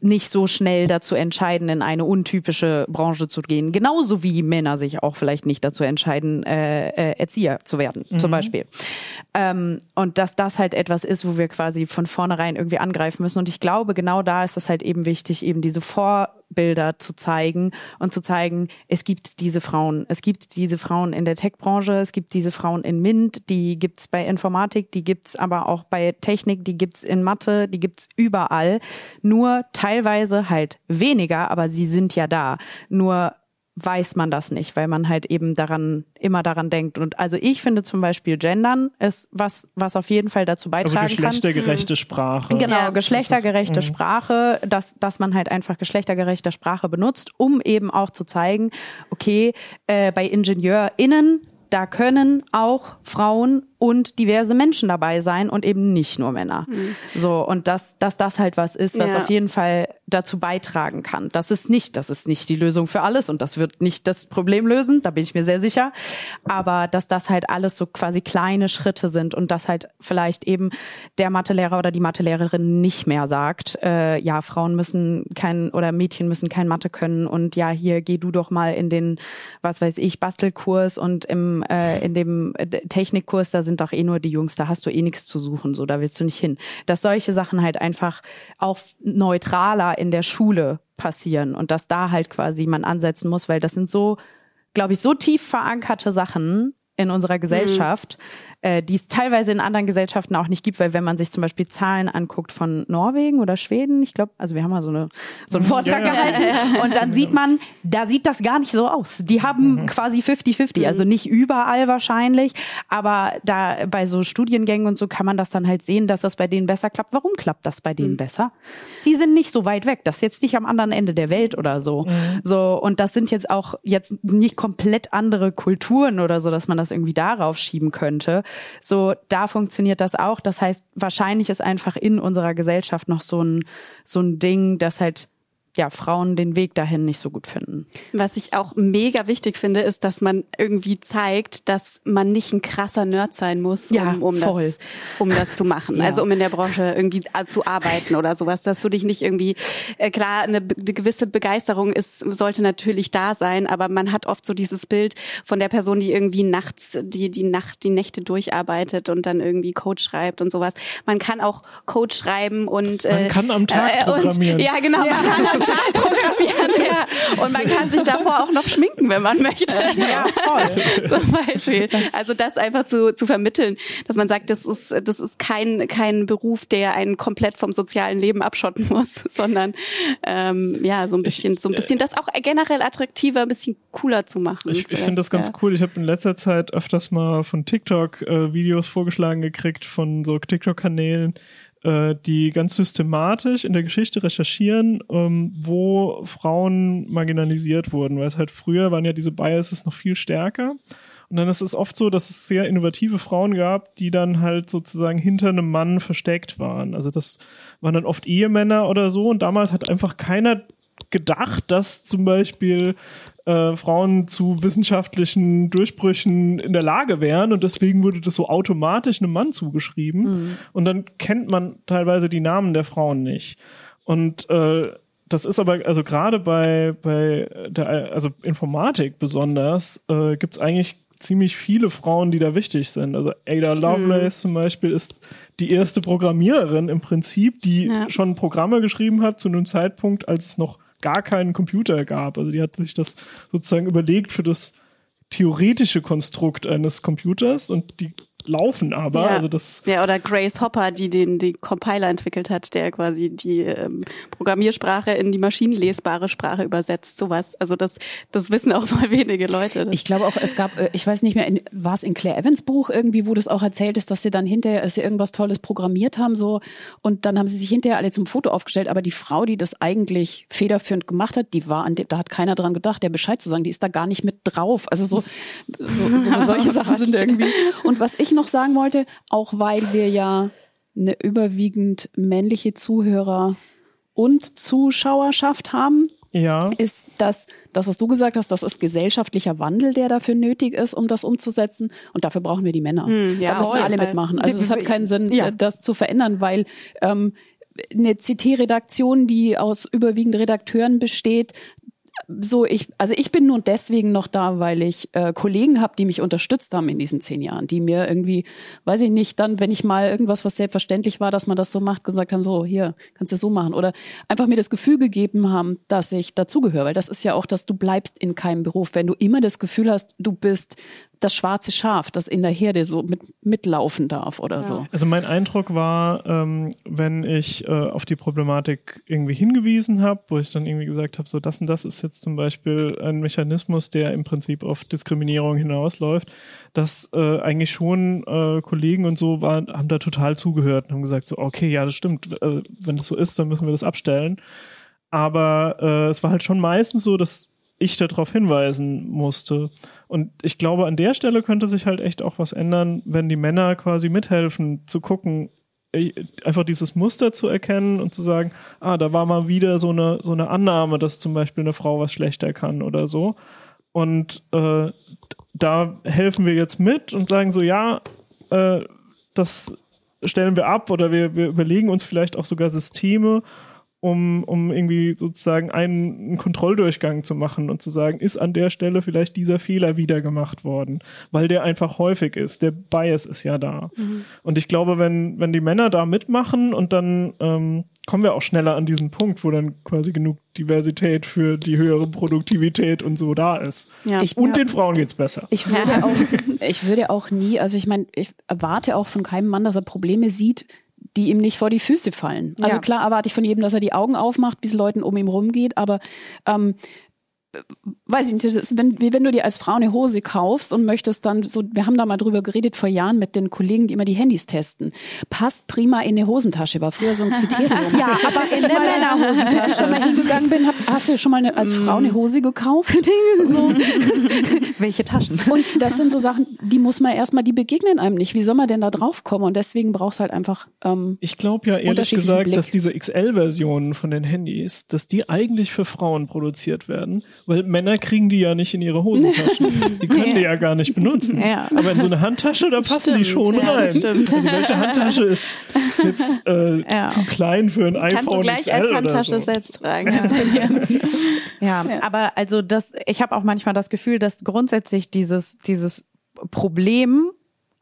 nicht so schnell dazu entscheiden, in eine untypische Branche zu gehen. Genauso wie Männer sich auch vielleicht nicht dazu entscheiden, äh, äh, Erzieher zu werden, mhm. zum Beispiel. Ähm, und dass das halt etwas ist, wo wir quasi von vornherein irgendwie angreifen müssen. Und ich glaube, genau da ist es halt eben wichtig, eben diese Vorbilder zu zeigen und zu zeigen, es gibt diese Frauen. Es gibt diese Frauen in der Tech-Branche, es gibt diese Frauen in MINT, die gibt's bei Informatik, die gibt's aber auch bei Technik, die gibt's in Mathe, die gibt's überall. Nur teilweise halt weniger, aber sie sind ja da. Nur weiß man das nicht, weil man halt eben daran immer daran denkt. Und also ich finde zum Beispiel Gendern ist was, was auf jeden Fall dazu beitragen also geschlechtergerechte kann. Sprache. Genau, ja, geschlechtergerechte ist, Sprache, dass, dass man halt einfach geschlechtergerechte Sprache benutzt, um eben auch zu zeigen, okay, äh, bei IngenieurInnen da können auch Frauen und diverse Menschen dabei sein und eben nicht nur Männer. Mhm. So und dass dass das halt was ist, was ja. auf jeden Fall dazu beitragen kann. Das ist nicht, das ist nicht die Lösung für alles und das wird nicht das Problem lösen, da bin ich mir sehr sicher, aber dass das halt alles so quasi kleine Schritte sind und dass halt vielleicht eben der Mathelehrer oder die Mathelehrerin nicht mehr sagt, äh, ja, Frauen müssen kein oder Mädchen müssen kein Mathe können und ja, hier geh du doch mal in den was weiß ich Bastelkurs und im äh, in dem äh, Technikkurs da sind sind doch eh nur die Jungs, da hast du eh nichts zu suchen, so da willst du nicht hin. Dass solche Sachen halt einfach auch neutraler in der Schule passieren und dass da halt quasi man ansetzen muss, weil das sind so, glaube ich, so tief verankerte Sachen in unserer Gesellschaft, mhm äh, die es teilweise in anderen Gesellschaften auch nicht gibt, weil wenn man sich zum Beispiel Zahlen anguckt von Norwegen oder Schweden, ich glaube, also wir haben mal so, eine, so einen Vortrag ja, gehalten ja. und dann sieht man, da sieht das gar nicht so aus. Die haben mhm. quasi 50-50, mhm. also nicht überall wahrscheinlich, aber da bei so Studiengängen und so kann man das dann halt sehen, dass das bei denen besser klappt. Warum klappt das bei denen mhm. besser? Die sind nicht so weit weg, das ist jetzt nicht am anderen Ende der Welt oder so. Mhm. So und das sind jetzt auch jetzt nicht komplett andere Kulturen oder so, dass man das irgendwie darauf schieben könnte. So, da funktioniert das auch. Das heißt, wahrscheinlich ist einfach in unserer Gesellschaft noch so ein, so ein Ding, dass halt ja, Frauen den Weg dahin nicht so gut finden. Was ich auch mega wichtig finde, ist, dass man irgendwie zeigt, dass man nicht ein krasser Nerd sein muss, um, ja, um, das, um das zu machen. <laughs> ja. Also um in der Branche irgendwie zu arbeiten oder sowas. Dass du dich nicht irgendwie, äh, klar, eine, eine gewisse Begeisterung ist, sollte natürlich da sein, aber man hat oft so dieses Bild von der Person, die irgendwie nachts, die, die Nacht, die Nächte durcharbeitet und dann irgendwie Code schreibt und sowas. Man kann auch Code schreiben und äh, man kann am Tag äh, programmieren. Und, ja, genau. Ja. <laughs> Programmieren. Ja. Und man kann sich davor auch noch schminken, wenn man möchte. Ja, voll. <laughs> Zum Beispiel. Also das einfach zu, zu vermitteln, dass man sagt, das ist, das ist kein, kein Beruf, der einen komplett vom sozialen Leben abschotten muss, <laughs> sondern ähm, ja, so ein bisschen, so ein bisschen das auch generell attraktiver, ein bisschen cooler zu machen. Ich, ich finde das ganz ja. cool. Ich habe in letzter Zeit öfters mal von TikTok äh, Videos vorgeschlagen gekriegt, von so TikTok-Kanälen, äh, die ganz systematisch in der Geschichte recherchieren, ähm, wo Frauen marginalisiert wurden, weil es halt früher waren ja diese Biases noch viel stärker. Und dann ist es oft so, dass es sehr innovative Frauen gab, die dann halt sozusagen hinter einem Mann versteckt waren. Also das waren dann oft Ehemänner oder so. Und damals hat einfach keiner gedacht, dass zum Beispiel äh, Frauen zu wissenschaftlichen Durchbrüchen in der Lage wären und deswegen wurde das so automatisch einem Mann zugeschrieben mhm. und dann kennt man teilweise die Namen der Frauen nicht und äh, das ist aber also gerade bei bei der also Informatik besonders äh, gibt es eigentlich ziemlich viele Frauen, die da wichtig sind. Also Ada Lovelace mhm. zum Beispiel ist die erste Programmiererin im Prinzip, die ja. schon Programme geschrieben hat zu einem Zeitpunkt, als es noch gar keinen Computer gab. Also die hat sich das sozusagen überlegt für das theoretische Konstrukt eines Computers und die laufen aber. Ja. Also das ja, oder Grace Hopper, die den die Compiler entwickelt hat, der quasi die ähm, Programmiersprache in die maschinenlesbare Sprache übersetzt, sowas. Also das, das wissen auch mal wenige Leute. Ich glaube auch, es gab, äh, ich weiß nicht mehr, war es in Claire Evans Buch irgendwie, wo das auch erzählt ist, dass sie dann hinterher, dass sie irgendwas Tolles programmiert haben so und dann haben sie sich hinterher alle zum Foto aufgestellt, aber die Frau, die das eigentlich federführend gemacht hat, die war an dem, da hat keiner dran gedacht, der Bescheid zu sagen, die ist da gar nicht mit drauf. Also so, so, so <laughs> solche Sachen sind irgendwie. Und was ich noch sagen wollte, auch weil wir ja eine überwiegend männliche Zuhörer und Zuschauerschaft haben, Ja. ist das, das, was du gesagt hast, das ist gesellschaftlicher Wandel, der dafür nötig ist, um das umzusetzen. Und dafür brauchen wir die Männer. Hm, ja, da müssen alle Fall. mitmachen. Also es hat keinen Sinn, Ja. das zu verändern, weil ähm, eine CT-Redaktion, die aus überwiegend Redakteuren besteht, so ich, also ich bin nur deswegen noch da, weil ich äh, Kollegen habe, die mich unterstützt haben in diesen zehn Jahren, die mir irgendwie, weiß ich nicht, dann, wenn ich mal irgendwas, was selbstverständlich war, dass man das so macht, gesagt haben, so hier kannst du so machen. Oder einfach mir das Gefühl gegeben haben, dass ich dazugehöre, weil das ist ja auch, dass du bleibst in keinem Beruf, wenn du immer das Gefühl hast, du bist das schwarze Schaf, das in der Herde so mit mitlaufen darf oder so. Also mein Eindruck war, ähm, wenn ich äh, auf die Problematik irgendwie hingewiesen habe, wo ich dann irgendwie gesagt habe, so das und das ist jetzt zum Beispiel ein Mechanismus, der im Prinzip auf Diskriminierung hinausläuft, dass äh, eigentlich schon äh, Kollegen und so waren, haben da total zugehört und haben gesagt, so okay, ja, das stimmt, äh, wenn das so ist, dann müssen wir das abstellen. Aber äh, es war halt schon meistens so, dass ich darauf hinweisen musste. Und ich glaube, an der Stelle könnte sich halt echt auch was ändern, wenn die Männer quasi mithelfen, zu gucken, einfach dieses Muster zu erkennen und zu sagen, ah, da war mal wieder so eine, so eine Annahme, dass zum Beispiel eine Frau was schlechter kann oder so. Und äh, da helfen wir jetzt mit und sagen so, ja, äh, das stellen wir ab oder wir, wir überlegen uns vielleicht auch sogar Systeme, um, um irgendwie sozusagen einen, einen Kontrolldurchgang zu machen und zu sagen, ist an der Stelle vielleicht dieser Fehler wieder gemacht worden, weil der einfach häufig ist. Der Bias ist ja da. Und ich glaube, wenn, wenn die Männer da mitmachen und dann ähm, kommen wir auch schneller an diesen Punkt, wo dann quasi genug Diversität für die höhere Produktivität und so da ist. Ja. Ich- und den Frauen geht's besser. Ich würde <laughs> auch, ich würde auch nie, also ich meine, ich erwarte auch von keinem Mann, dass er Probleme sieht, die ihm nicht vor die Füße fallen. Also Ja. klar erwarte ich von jedem, dass er die Augen aufmacht, es Leuten um ihn rumgeht, aber ähm, weiß ich nicht, das ist, wenn, wie wenn du dir als Frau eine Hose kaufst und möchtest dann so, wir haben da mal drüber geredet vor Jahren mit den Kollegen, die immer die Handys testen. Passt prima in eine Hosentasche, war früher so ein <laughs> Kriterium. Ja, aber in ich der Männerhosentasche. Bis ich da mal hingegangen bin, hab, hast du schon mal eine, als Frau eine Hose gekauft? <laughs> so. <laughs> Welche Taschen? Und das sind so Sachen, die muss man erstmal, die begegnen einem nicht. Wie soll man denn da drauf kommen? Und deswegen brauchst halt einfach, ähm, Ich glaube ja ehrlich gesagt, Blick. dass diese XL-Versionen von den Handys, dass die eigentlich für Frauen produziert werden, weil Männer kriegen die ja nicht in ihre Hosentaschen. <laughs> Die können die ja gar nicht benutzen. Ja. Aber in so eine Handtasche, da passen die Stimmt, schon ja, rein. stimmt. Also welche Handtasche ist jetzt äh, Ja. zu klein für ein Kannst iPhone du gleich XL als Handtasche so? selbst tragen. Ja, aber also das, ich habe auch manchmal das Gefühl, dass grundsätzlich dieses, dieses Problem,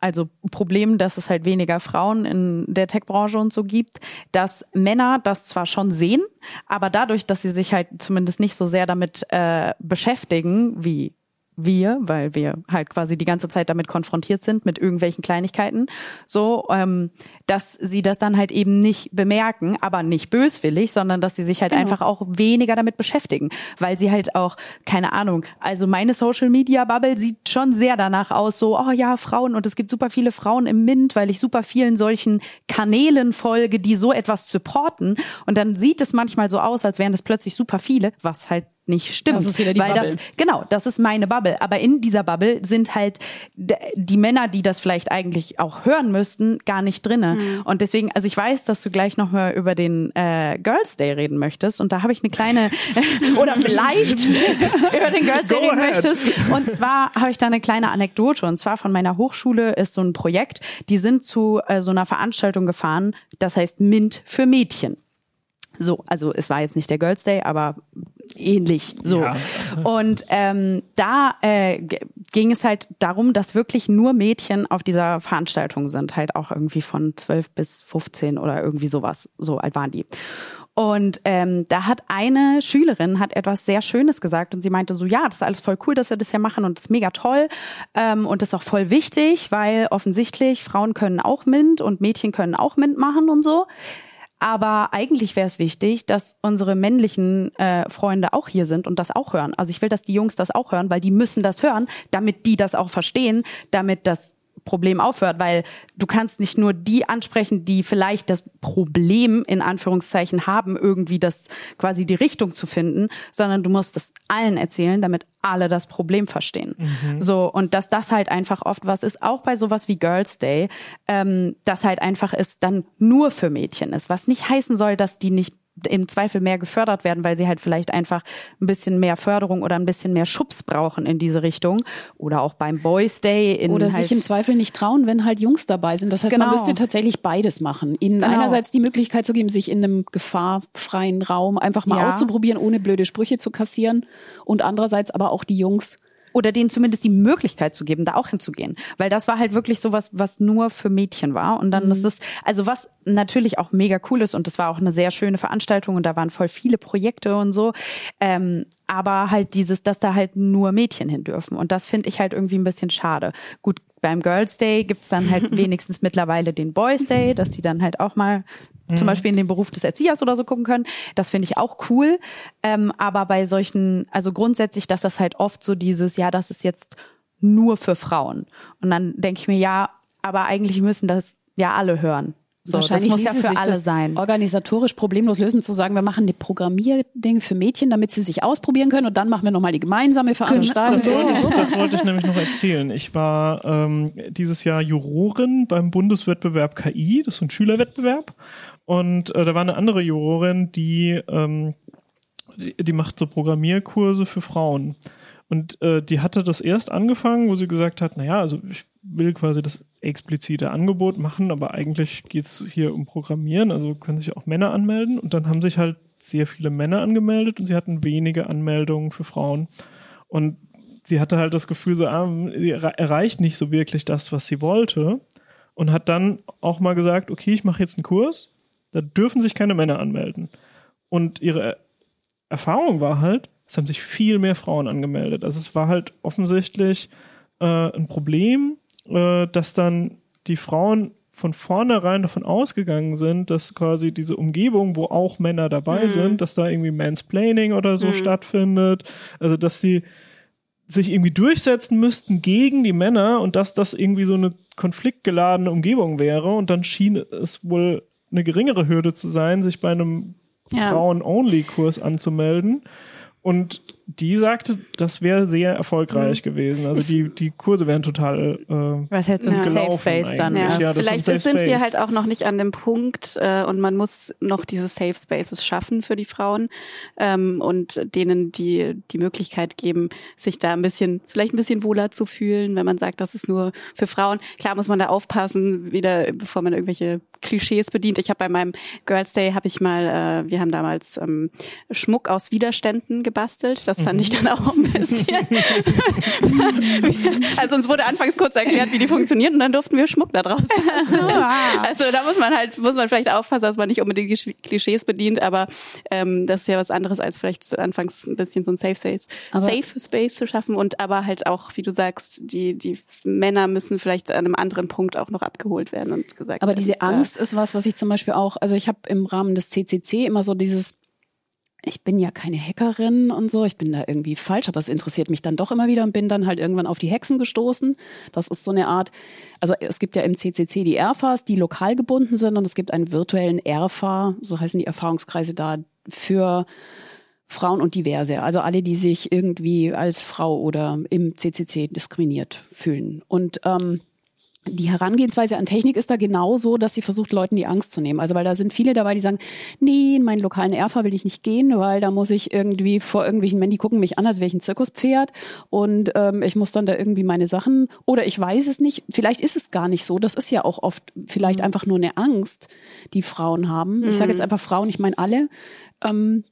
also Problem, dass es halt weniger Frauen in der Tech-Branche und so gibt, dass Männer das zwar schon sehen, aber dadurch, dass sie sich halt zumindest nicht so sehr damit äh, beschäftigen, wie wir, weil wir halt quasi die ganze Zeit damit konfrontiert sind mit irgendwelchen Kleinigkeiten, so, ähm, dass sie das dann halt eben nicht bemerken, aber nicht böswillig, sondern dass sie sich halt einfach auch weniger damit beschäftigen, weil sie halt auch, keine Ahnung, also meine Social Media Bubble sieht schon sehr danach aus, so, oh ja, Frauen und es gibt super viele Frauen im Mint, weil ich super vielen solchen Kanälen folge, die so etwas supporten und dann sieht es manchmal so aus, als wären es plötzlich super viele, was halt nicht stimmt. Das ist wieder die weil Bubble. das Genau, das ist meine Bubble. Aber in dieser Bubble sind halt die Männer, die das vielleicht eigentlich auch hören müssten, gar nicht drinne. Mhm. Und deswegen, also ich weiß, dass du gleich noch mal über den äh, Girls Day reden möchtest. Und da habe ich eine kleine, <laughs> oder vielleicht <laughs> über den Girls Day Go reden ahead. möchtest. Und zwar habe ich da eine kleine Anekdote. Und zwar von meiner Hochschule ist so ein Projekt, die sind zu äh, so einer Veranstaltung gefahren, das heißt MINT für Mädchen. So, also es war jetzt nicht der Girls Day, aber ähnlich so. Ja. Und ähm, da äh, ging es halt darum, dass wirklich nur Mädchen auf dieser Veranstaltung sind, halt auch irgendwie von 12 bis 15 oder irgendwie sowas. So alt waren die. Und ähm, da hat eine Schülerin hat etwas sehr Schönes gesagt und sie meinte so, ja, das ist alles voll cool, dass wir das hier machen und das ist mega toll ähm, und das ist auch voll wichtig, weil offensichtlich Frauen können auch MINT und Mädchen können auch MINT machen und so. Aber eigentlich wäre es wichtig, dass unsere männlichen äh, Freunde auch hier sind und das auch hören. Also ich will, dass die Jungs das auch hören, weil die müssen das hören, damit die das auch verstehen, damit das Problem aufhört, weil du kannst nicht nur die ansprechen, die vielleicht das Problem in Anführungszeichen haben, irgendwie das quasi die Richtung zu finden, sondern du musst es allen erzählen, damit alle das Problem verstehen. So und dass das halt einfach oft was ist, auch bei sowas wie Girls Day, ähm, das halt einfach ist dann nur für Mädchen ist, was nicht heißen soll, dass die nicht im Zweifel mehr gefördert werden, weil sie halt vielleicht einfach ein bisschen mehr Förderung oder ein bisschen mehr Schubs brauchen in diese Richtung. Oder auch beim Boys Day. In Oder halt sich im Zweifel nicht trauen, wenn halt Jungs dabei sind. Das heißt, man Genau. müsste tatsächlich beides machen. Ihnen Genau. einerseits die Möglichkeit zu geben, sich in einem gefahrfreien Raum einfach mal Ja. auszuprobieren, ohne blöde Sprüche zu kassieren. Und andererseits aber auch die Jungs oder denen zumindest die Möglichkeit zu geben, da auch hinzugehen. Weil das war halt wirklich sowas, was nur für Mädchen war. Und dann ist es, also was natürlich auch mega cool ist und das war auch eine sehr schöne Veranstaltung und da waren voll viele Projekte und so. Ähm, aber halt dieses, dass da halt nur Mädchen hin dürfen. Und das finde ich halt irgendwie ein bisschen schade. Gut, beim Girls Day gibt's dann halt <laughs> wenigstens mittlerweile den Boys Day, dass die dann halt auch mal zum Beispiel in den Beruf des Erziehers oder so gucken können. Das finde ich auch cool. Ähm, aber bei solchen, also grundsätzlich, dass das halt oft so dieses, ja, das ist jetzt nur für Frauen. Und dann denke ich mir, ja, aber eigentlich müssen das ja alle hören. So, Wahrscheinlich das muss ja für sich alle sein. organisatorisch problemlos lösen, zu sagen, wir machen eine Programmierding für Mädchen, damit sie sich ausprobieren können und dann machen wir nochmal die gemeinsame Veranstaltung. Das wollte, ich, das <laughs> wollte ich nämlich noch erzählen. Ich war ähm, dieses Jahr Jurorin beim Bundeswettbewerb KI, das ist so ein Schülerwettbewerb. Und äh, da war eine andere Jurorin, die, ähm, die, die macht so Programmierkurse für Frauen. Und äh, die hatte das erst angefangen, wo sie gesagt hat, naja, also ich will quasi das explizite Angebot machen, aber eigentlich geht's hier um Programmieren, also können sich auch Männer anmelden. Und dann haben sich halt sehr viele Männer angemeldet und sie hatten wenige Anmeldungen für Frauen. Und sie hatte halt das Gefühl, so, ah, sie erre- erreicht nicht so wirklich das, was sie wollte. Und hat dann auch mal gesagt, okay, ich mache jetzt einen Kurs, da dürfen sich keine Männer anmelden. Und ihre Erfahrung war halt, es haben sich viel mehr Frauen angemeldet. Also es war halt offensichtlich äh, ein Problem, äh, dass dann die Frauen von vornherein davon ausgegangen sind, dass quasi diese Umgebung, wo auch Männer dabei sind, dass da irgendwie Mansplaining oder so stattfindet. Also dass sie sich irgendwie durchsetzen müssten gegen die Männer und dass das irgendwie so eine konfliktgeladene Umgebung wäre. Und dann schien es wohl eine geringere Hürde zu sein, sich bei einem Ja. Frauen-Only-Kurs anzumelden. Und die sagte, das wäre sehr erfolgreich gewesen. Also die, die Kurse wären total äh, halt so ein Ja. Safe gelaufen Space dann. Ja. Ja, vielleicht sind wir Space. halt auch noch nicht an dem Punkt äh, und man muss noch diese Safe Spaces schaffen für die Frauen ähm, und denen die die Möglichkeit geben, sich da ein bisschen, vielleicht ein bisschen wohler zu fühlen, wenn man sagt, das ist nur für Frauen. Klar muss man da aufpassen, wieder bevor man irgendwelche Klischees bedient. Ich habe bei meinem Girls Day habe ich mal, äh, wir haben damals ähm, Schmuck aus Widerständen gebastelt. Das fand ich dann auch ein bisschen. <laughs> also uns wurde anfangs kurz erklärt, wie die funktionieren und dann durften wir Schmuck da draus basteln. Also da muss man halt, muss man vielleicht aufpassen, dass man nicht unbedingt die Sch- Klischees bedient, aber ähm, das ist ja was anderes, als vielleicht anfangs ein bisschen so ein Safe Space, Aber- Safe Space zu schaffen und aber halt auch, wie du sagst, die, die Männer müssen vielleicht an einem anderen Punkt auch noch abgeholt werden und gesagt Aber diese Angst ist was, was ich zum Beispiel auch, also ich habe im Rahmen des CCC immer so dieses, ich bin ja keine Hackerin und so, ich bin da irgendwie falsch, aber es interessiert mich dann doch immer wieder und bin dann halt irgendwann auf die Hexen gestoßen. Das ist so eine Art, also es gibt ja im CCC die ERFAs, die lokal gebunden sind und es gibt einen virtuellen ERFA, so heißen die Erfahrungskreise da, für Frauen und diverse, also alle, die sich irgendwie als Frau oder im CCC diskriminiert fühlen. Und ähm, die Herangehensweise an Technik ist da genauso, dass sie versucht, Leuten die Angst zu nehmen. Also weil da sind viele dabei, die sagen, nee, in meinen lokalen ERFA will ich nicht gehen, weil da muss ich irgendwie vor irgendwelchen Männern, die gucken mich an, als wäre ich ein Zirkuspferd und ähm, ich muss dann da irgendwie meine Sachen oder ich weiß es nicht. Vielleicht ist es gar nicht so. Das ist ja auch oft vielleicht einfach nur eine Angst, die Frauen haben. Ich sage jetzt einfach Frauen, ich meine alle. Ähm,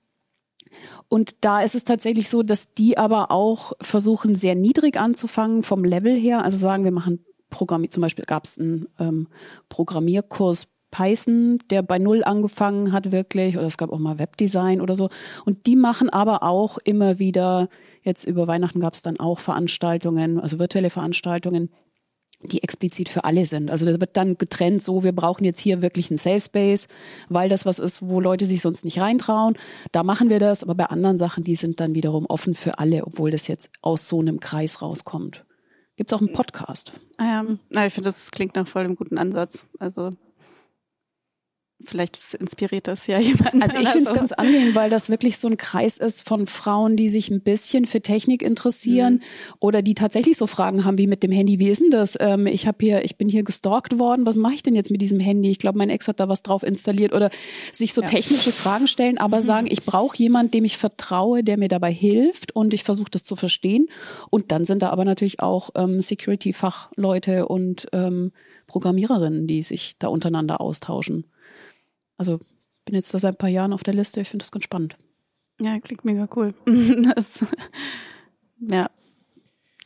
und da ist es tatsächlich so, dass die aber auch versuchen, sehr niedrig anzufangen vom Level her. Also sagen, wir machen Programmier, zum Beispiel gab es einen ähm, Programmierkurs Python, der bei Null angefangen hat wirklich, oder es gab auch mal Webdesign oder so. Und die machen aber auch immer wieder, jetzt über Weihnachten gab es dann auch Veranstaltungen, also virtuelle Veranstaltungen, die explizit für alle sind. Also da wird dann getrennt, so wir brauchen jetzt hier wirklich einen Safe Space, weil das was ist, wo Leute sich sonst nicht reintrauen. Da machen wir das, aber bei anderen Sachen, die sind dann wiederum offen für alle, obwohl das jetzt aus so einem Kreis rauskommt. Gibt's auch einen Podcast. Ah ja, na, ich finde, das klingt nach voll dem guten Ansatz. Also vielleicht inspiriert das ja <laughs> jemanden. Also ich finde es so. ganz angenehm, weil das wirklich so ein Kreis ist von Frauen, die sich ein bisschen für Technik interessieren Mhm. oder die tatsächlich so Fragen haben wie mit dem Handy. Wie ist denn das? Ähm, ich habe hier, ich bin hier gestalkt worden. Was mache ich denn jetzt mit diesem Handy? Ich glaube, mein Ex hat da was drauf installiert oder sich so technische Fragen stellen, aber Mhm. sagen, ich brauche jemanden, dem ich vertraue, der mir dabei hilft und ich versuche das zu verstehen. Und dann sind da aber natürlich auch ähm, Security-Fachleute und ähm, Programmiererinnen, die sich da untereinander austauschen. Also bin jetzt da seit ein paar Jahren auf der Liste. Ich finde das ganz spannend. Ja, klingt mega cool. <laughs> Das, ja,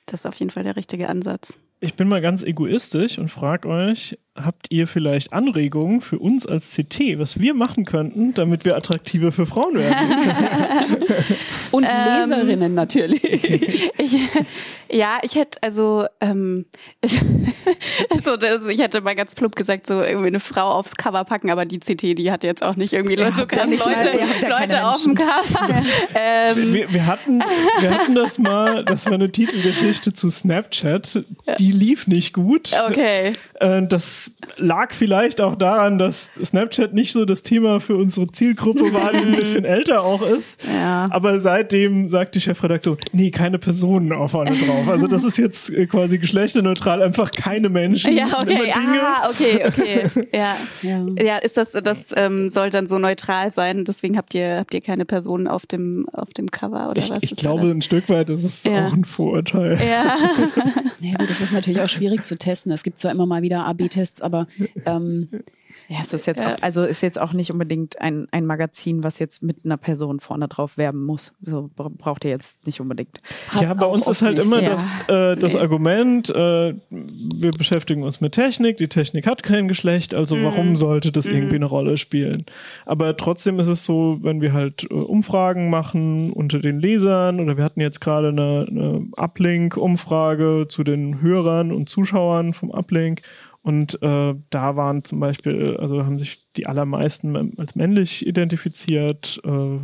das ist auf jeden Fall der richtige Ansatz. Ich bin mal ganz egoistisch und frage euch, habt ihr vielleicht Anregungen für uns als CT, was wir machen könnten, damit wir attraktiver für Frauen werden? <laughs> Und Ähm, Leserinnen natürlich. <laughs> Ich, ja, ich hätte also, ähm, <laughs> also das, ich hätte mal ganz plump gesagt, so irgendwie eine Frau aufs Cover packen, aber die CT, die hat jetzt auch nicht irgendwie so krass Leute, mal- ja Leute auf dem Cover. ähm, wir, wir, hatten, wir hatten das mal, das war eine Titelgeschichte zu Snapchat, die lief nicht gut. okay. Äh, Das lag vielleicht auch daran, dass Snapchat nicht so das Thema für unsere Zielgruppe war, die ein <laughs> bisschen älter auch ist. Ja. Aber seitdem sagt die Chefredaktion, nee, keine Personen auf vorne drauf. Also das ist jetzt äh, quasi geschlechterneutral, einfach keine Menschen. Ja, okay. immer Dinge. Ah, okay, okay. <laughs> Ja. Ja. Ja, ist das, das ähm, soll dann so neutral sein, deswegen habt ihr, habt ihr keine Personen auf dem, auf dem Cover oder Ich, was? ich glaube, das? ein Stück weit ist es Ja. auch ein Vorurteil. Ja. <laughs> Ja, gut, das ist natürlich auch schwierig zu testen. Es gibt zwar immer mal wieder AB-Tests, aber ähm, Ja, es ist jetzt Ja. auch, also ist jetzt auch nicht unbedingt ein, ein Magazin, was jetzt mit einer Person vorne drauf werben muss. So bra- braucht ihr jetzt nicht unbedingt. passt Ja, bei uns ist halt nicht. immer Ja. das, äh, das Argument, äh, wir beschäftigen uns mit Technik, die Technik hat kein Geschlecht, also warum sollte das irgendwie eine Rolle spielen? Aber trotzdem ist es so, wenn wir halt äh, Umfragen machen unter den Lesern oder wir hatten jetzt gerade eine, eine Uplink-Umfrage zu den Hörern und Zuschauern vom Uplink und äh, da waren zum Beispiel, also haben sich die allermeisten als männlich identifiziert, äh,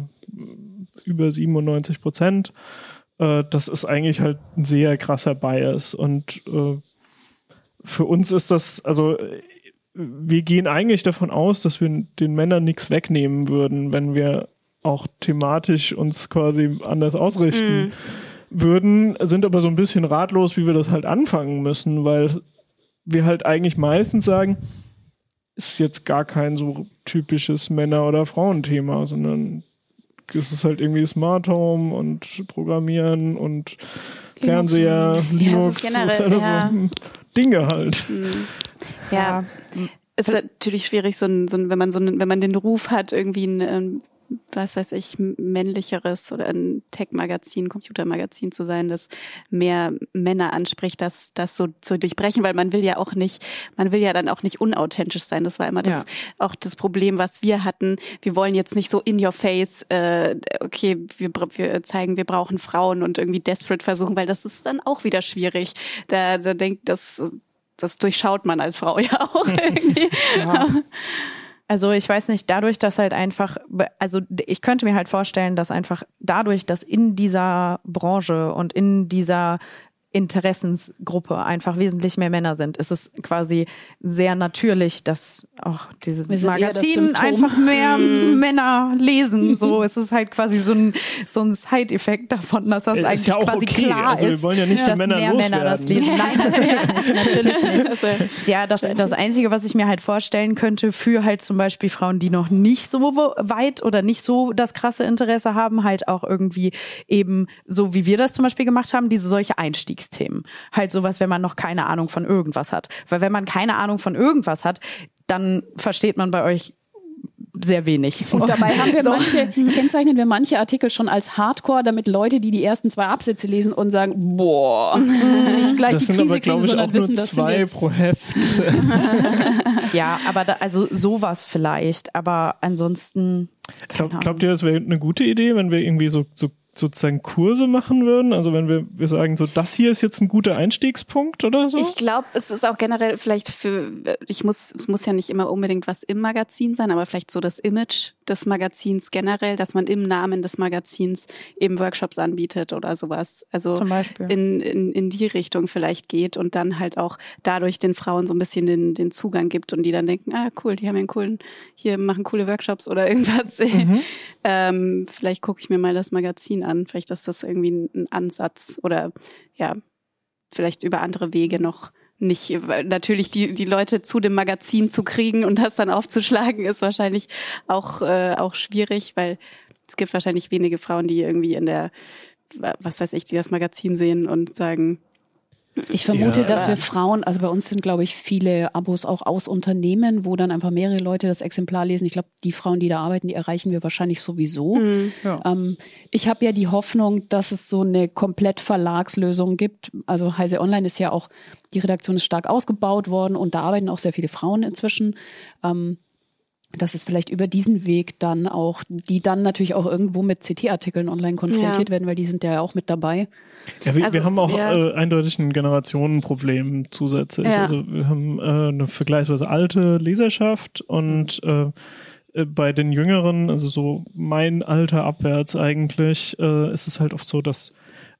über 97 Prozent äh, das ist eigentlich halt ein sehr krasser Bias. Und äh, für uns ist das, also wir gehen eigentlich davon aus, dass wir den Männern nichts wegnehmen würden, wenn wir auch thematisch uns quasi anders ausrichten würden, sind aber so ein bisschen ratlos, wie wir das halt anfangen müssen, weil wir halt eigentlich meistens sagen, ist jetzt gar kein so typisches Männer- oder Frauenthema, sondern es ist halt irgendwie Smart Home und Programmieren und Fernseher, Linux, generell, das ist alles ja. so Dinge halt. Ja. Ist natürlich schwierig, so ein, so ein, wenn man so einen, wenn man den Ruf hat, irgendwie ein, ähm, was weiß ich, männlicheres oder ein Tech-Magazin, Computermagazin zu sein, das mehr Männer anspricht, das, das so zu durchbrechen, weil man will ja auch nicht, man will ja dann auch nicht unauthentisch sein. Das war immer das, Ja. auch das Problem, was wir hatten. Wir wollen jetzt nicht so in your face, äh, okay, wir, wir zeigen, wir brauchen Frauen und irgendwie desperate versuchen, weil das ist dann auch wieder schwierig. Da, da denkt das, das durchschaut man als Frau ja auch <laughs> irgendwie. Also ich weiß nicht, dadurch, dass halt einfach, also ich könnte mir halt vorstellen, dass einfach dadurch, dass in dieser Branche und in dieser Interessensgruppe einfach wesentlich mehr Männer sind, ist es quasi sehr natürlich, dass auch dieses Wir Magazin einfach mehr Männer lesen. <laughs> So es ist halt quasi so ein so ein Side-Effekt davon, dass das Ist eigentlich ja auch quasi okay. klar Also wir ist, wollen ja nicht die dass Männer mehr Männer das loswerden. lesen. Nein, natürlich nicht, natürlich nicht. <laughs> Ja, das, das Einzige, was ich mir halt vorstellen könnte für halt zum Beispiel Frauen, die noch nicht so weit oder nicht so das krasse Interesse haben, halt auch irgendwie eben so wie wir das zum Beispiel gemacht haben, diese solche Einstiegsthemen. Halt sowas, wenn man noch keine Ahnung von irgendwas hat. Weil wenn man keine Ahnung von irgendwas hat, dann versteht man bei euch sehr wenig. Und dabei haben wir <laughs> So. manche, kennzeichnen wir manche Artikel schon als Hardcore, damit Leute, die die ersten zwei Absätze lesen und sagen, boah, nicht gleich Das die sind aber, Krise kriegen, ich, auch sondern nur wissen, dass zwei jetzt, pro Heft. <laughs> Ja, aber da, also sowas vielleicht, aber ansonsten. keine Glaub, glaubt ihr, das wäre eine gute Idee, wenn wir irgendwie so, so sozusagen Kurse machen würden? Also wenn wir, wir sagen, so das hier ist jetzt ein guter Einstiegspunkt oder so? Ich glaube, es ist auch generell vielleicht für, ich muss, es muss ja nicht immer unbedingt was im Magazin sein, aber vielleicht so das Image des Magazins generell, dass man im Namen des Magazins eben Workshops anbietet oder sowas. Also Zum Beispiel. in, in, in die Richtung vielleicht geht und dann halt auch dadurch den Frauen so ein bisschen den, den Zugang gibt und die dann denken, ah cool, die haben ja einen coolen, hier machen coole Workshops oder irgendwas. <laughs> ähm, vielleicht gucke ich mir mal das Magazin an. Vielleicht ist das irgendwie ein, Ansatz oder ja, vielleicht über andere Wege noch nicht, natürlich die, die Leute zu dem Magazin zu kriegen und das dann aufzuschlagen, ist wahrscheinlich auch, äh, auch schwierig, weil es gibt wahrscheinlich wenige Frauen, die irgendwie in der, was weiß ich, die das Magazin sehen und sagen, Ich vermute, Ja. dass wir Frauen, also bei uns sind, glaube ich, viele Abos auch aus Unternehmen, wo dann einfach mehrere Leute das Exemplar lesen. Ich glaube, die Frauen, die da arbeiten, die erreichen wir wahrscheinlich sowieso. Ja. Ähm, ich habe ja die Hoffnung, dass es so eine komplett Verlagslösung gibt. Also Heise Online ist ja auch, die Redaktion ist stark ausgebaut worden und da arbeiten auch sehr viele Frauen inzwischen. Ähm, dass es vielleicht über diesen Weg dann auch, die dann natürlich auch irgendwo mit CT-Artikeln online konfrontiert Ja. werden, weil die sind ja auch mit dabei. Ja, wir, Also, wir haben auch ja. äh, eindeutig ein Generationenproblem zusätzlich. Ja. Also wir haben äh, eine vergleichsweise alte Leserschaft und äh, äh, bei den Jüngeren, also so mein Alter abwärts eigentlich, äh, ist es halt oft so, dass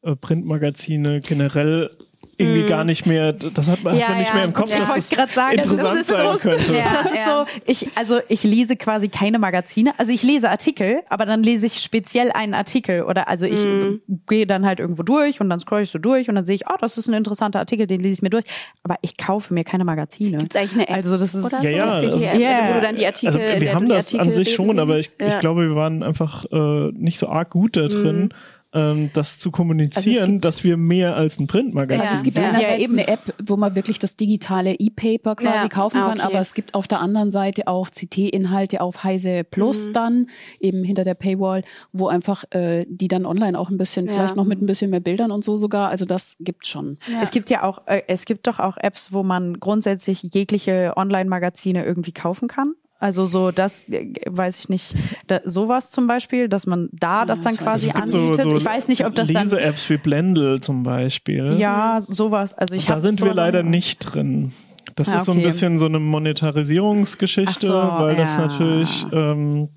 äh, Printmagazine generell irgendwie gar nicht mehr, das hat man. Ja, hat man nicht ja, mehr im Kopf, ja. dass Ich es wollte gerade sagen, interessant das ist sein so, könnte. Ja, das ist so, ich, also ich lese quasi keine Magazine. Also ich lese Artikel, aber dann lese ich speziell einen Artikel oder also ich Mhm. gehe dann halt irgendwo durch und dann scroll ich so durch und dann sehe ich, oh, das ist ein interessanter Artikel, den lese ich mir durch. Aber ich kaufe mir keine Magazine. Gibt's eigentlich eine App Also das ist oder Ja, so, das- CT-App, Ja. wo du dann die Artikel, Also wir haben die das an Artikel sich schon, aber ich, Ja. Ich glaube, wir waren einfach äh, nicht so arg gut da drin, ähm, das zu kommunizieren, gibt- dass wir mehr als ein Printmagazin Also es gibt Ja. einerseits Ja, eben. eine App, wo man wirklich das digitale E-Paper quasi Ja. kaufen Ah, kann, okay. aber es gibt auf der anderen Seite auch CT-Inhalte auf Heise Plus Mhm. dann, eben hinter der Paywall, wo einfach äh, die dann online auch ein bisschen, Ja. vielleicht noch mit ein bisschen mehr Bildern und so sogar, also das gibt schon. Es gibt ja auch, äh, es gibt doch auch Apps, wo man grundsätzlich jegliche Online-Magazine irgendwie kaufen kann. Also so das, äh, weiß ich nicht, da, sowas zum Beispiel, dass man da das dann quasi gibt so, anbietet. so ich weiß nicht, ob das dann Lese-Apps wie Blendle zum Beispiel. ja sowas. Also ich da sind wir leider nicht drin. Das Ah, ist so ein okay. bisschen so eine Monetarisierungsgeschichte, so, weil das ja. natürlich ähm,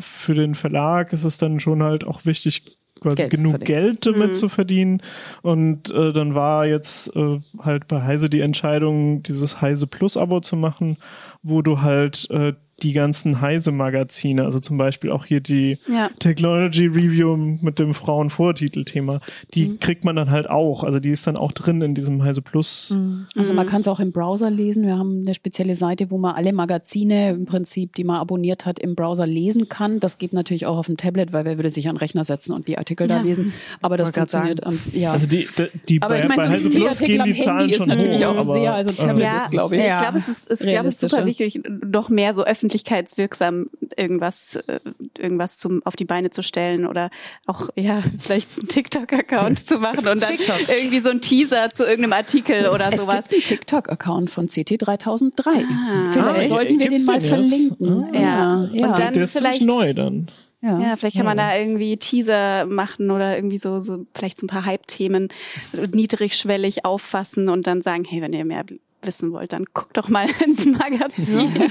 für den Verlag ist es dann schon halt auch wichtig, quasi Geld genug. Geld damit zu verdienen. Und äh, dann war jetzt äh, halt bei Heise die Entscheidung, dieses Heise Plus Abo zu machen, wo du halt äh, die ganzen Heise-Magazine, also zum Beispiel auch hier die Ja. Technology Review mit dem Frauenvortitelthema, die kriegt man dann halt auch. Also die ist dann auch drin in diesem Heise Plus. Also Mhm. man kann es auch im Browser lesen. Wir haben eine spezielle Seite, wo man alle Magazine im Prinzip, die man abonniert hat, im Browser lesen kann. Das geht natürlich auch auf dem Tablet, weil wer würde sich an den Rechner setzen und die Artikel da Ja. lesen. Aber das funktioniert. am- ja. Also die, die, die aber bei, ich meine, bei Heise Plus gehen die Zahlen Handy ist schon natürlich hoch, auch aber, sehr, also Tablet Ja, ist, glaube ich. Ich glaube, es ist, ist glaube ich, super Realistischer. wichtig, noch mehr so öffentlichkeitswirksam irgendwas, äh, irgendwas zum, auf die Beine zu stellen oder auch, ja, vielleicht einen TikTok-Account zu machen und dann irgendwie so ein Teaser zu irgendeinem Artikel oder Es sowas. gibt einen TikTok-Account von CT3003. Ah. Vielleicht echt? sollten wir Gibt's den mal verlinken. Ah. Ja. ja. Und dann Der ist vielleicht- neu dann. ja. Ja, vielleicht kann man da irgendwie Teaser machen oder irgendwie so, so vielleicht so ein paar Hype-Themen niedrigschwellig auffassen und dann sagen, hey, wenn ihr mehr wissen wollt, dann guckt doch mal <laughs> ins Magazin.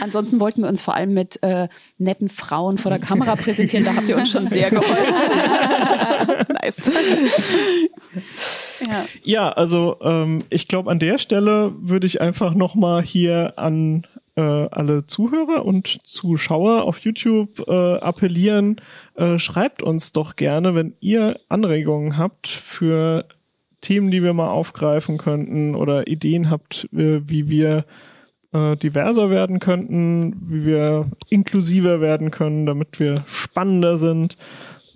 Ansonsten wollten wir uns vor allem mit äh, netten Frauen vor der Kamera präsentieren. Da habt ihr uns schon sehr geholfen. <laughs> nice. ja. Ja, also ähm, ich glaube, an der Stelle würde ich einfach nochmal hier an äh, alle Zuhörer und Zuschauer auf YouTube äh, appellieren. Äh, schreibt uns doch gerne, wenn ihr Anregungen habt für Themen, die wir mal aufgreifen könnten oder Ideen habt, äh, wie wir äh, diverser werden könnten, wie wir inklusiver werden können, damit wir spannender sind.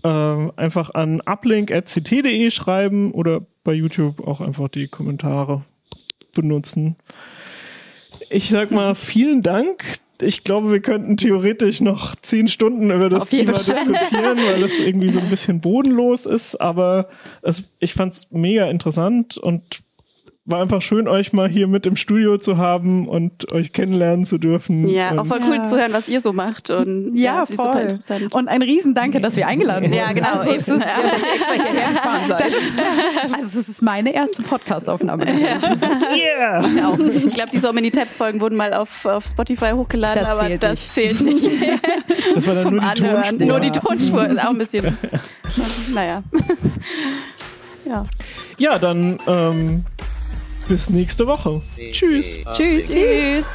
Ähm, einfach an uplink.ct.de schreiben oder bei YouTube auch einfach die Kommentare benutzen. Ich sag mal vielen Dank. Ich glaube, wir könnten theoretisch noch zehn Stunden über das Thema Fall. diskutieren, weil es irgendwie so ein bisschen bodenlos ist, aber es, ich fand es mega interessant und war einfach schön, euch mal hier mit im Studio zu haben und euch kennenlernen zu dürfen. Ja, und auch voll cool zu hören, was ihr so macht. Und Ja, super voll. interessant. Und ein Riesendanke, dass wir eingeladen wurden. Ja, genau, Also, es ist, Ja. ihr extra <laughs> seid. das ist, also es ist meine erste Podcast-Aufnahme. gewesen. yeah! Genau. Ich glaube, die So Many Tabs Folgen wurden mal auf, auf Spotify hochgeladen, Das aber zählt das nicht. zählt nicht <laughs> Das war dann zum nur die Anhören. Tonspur. Nur die Tonspur ist auch ein bisschen. <laughs> naja. ja. Ja, dann ähm, bis nächste Woche. Tschüss. Tschüss. Uplink. Tschüss.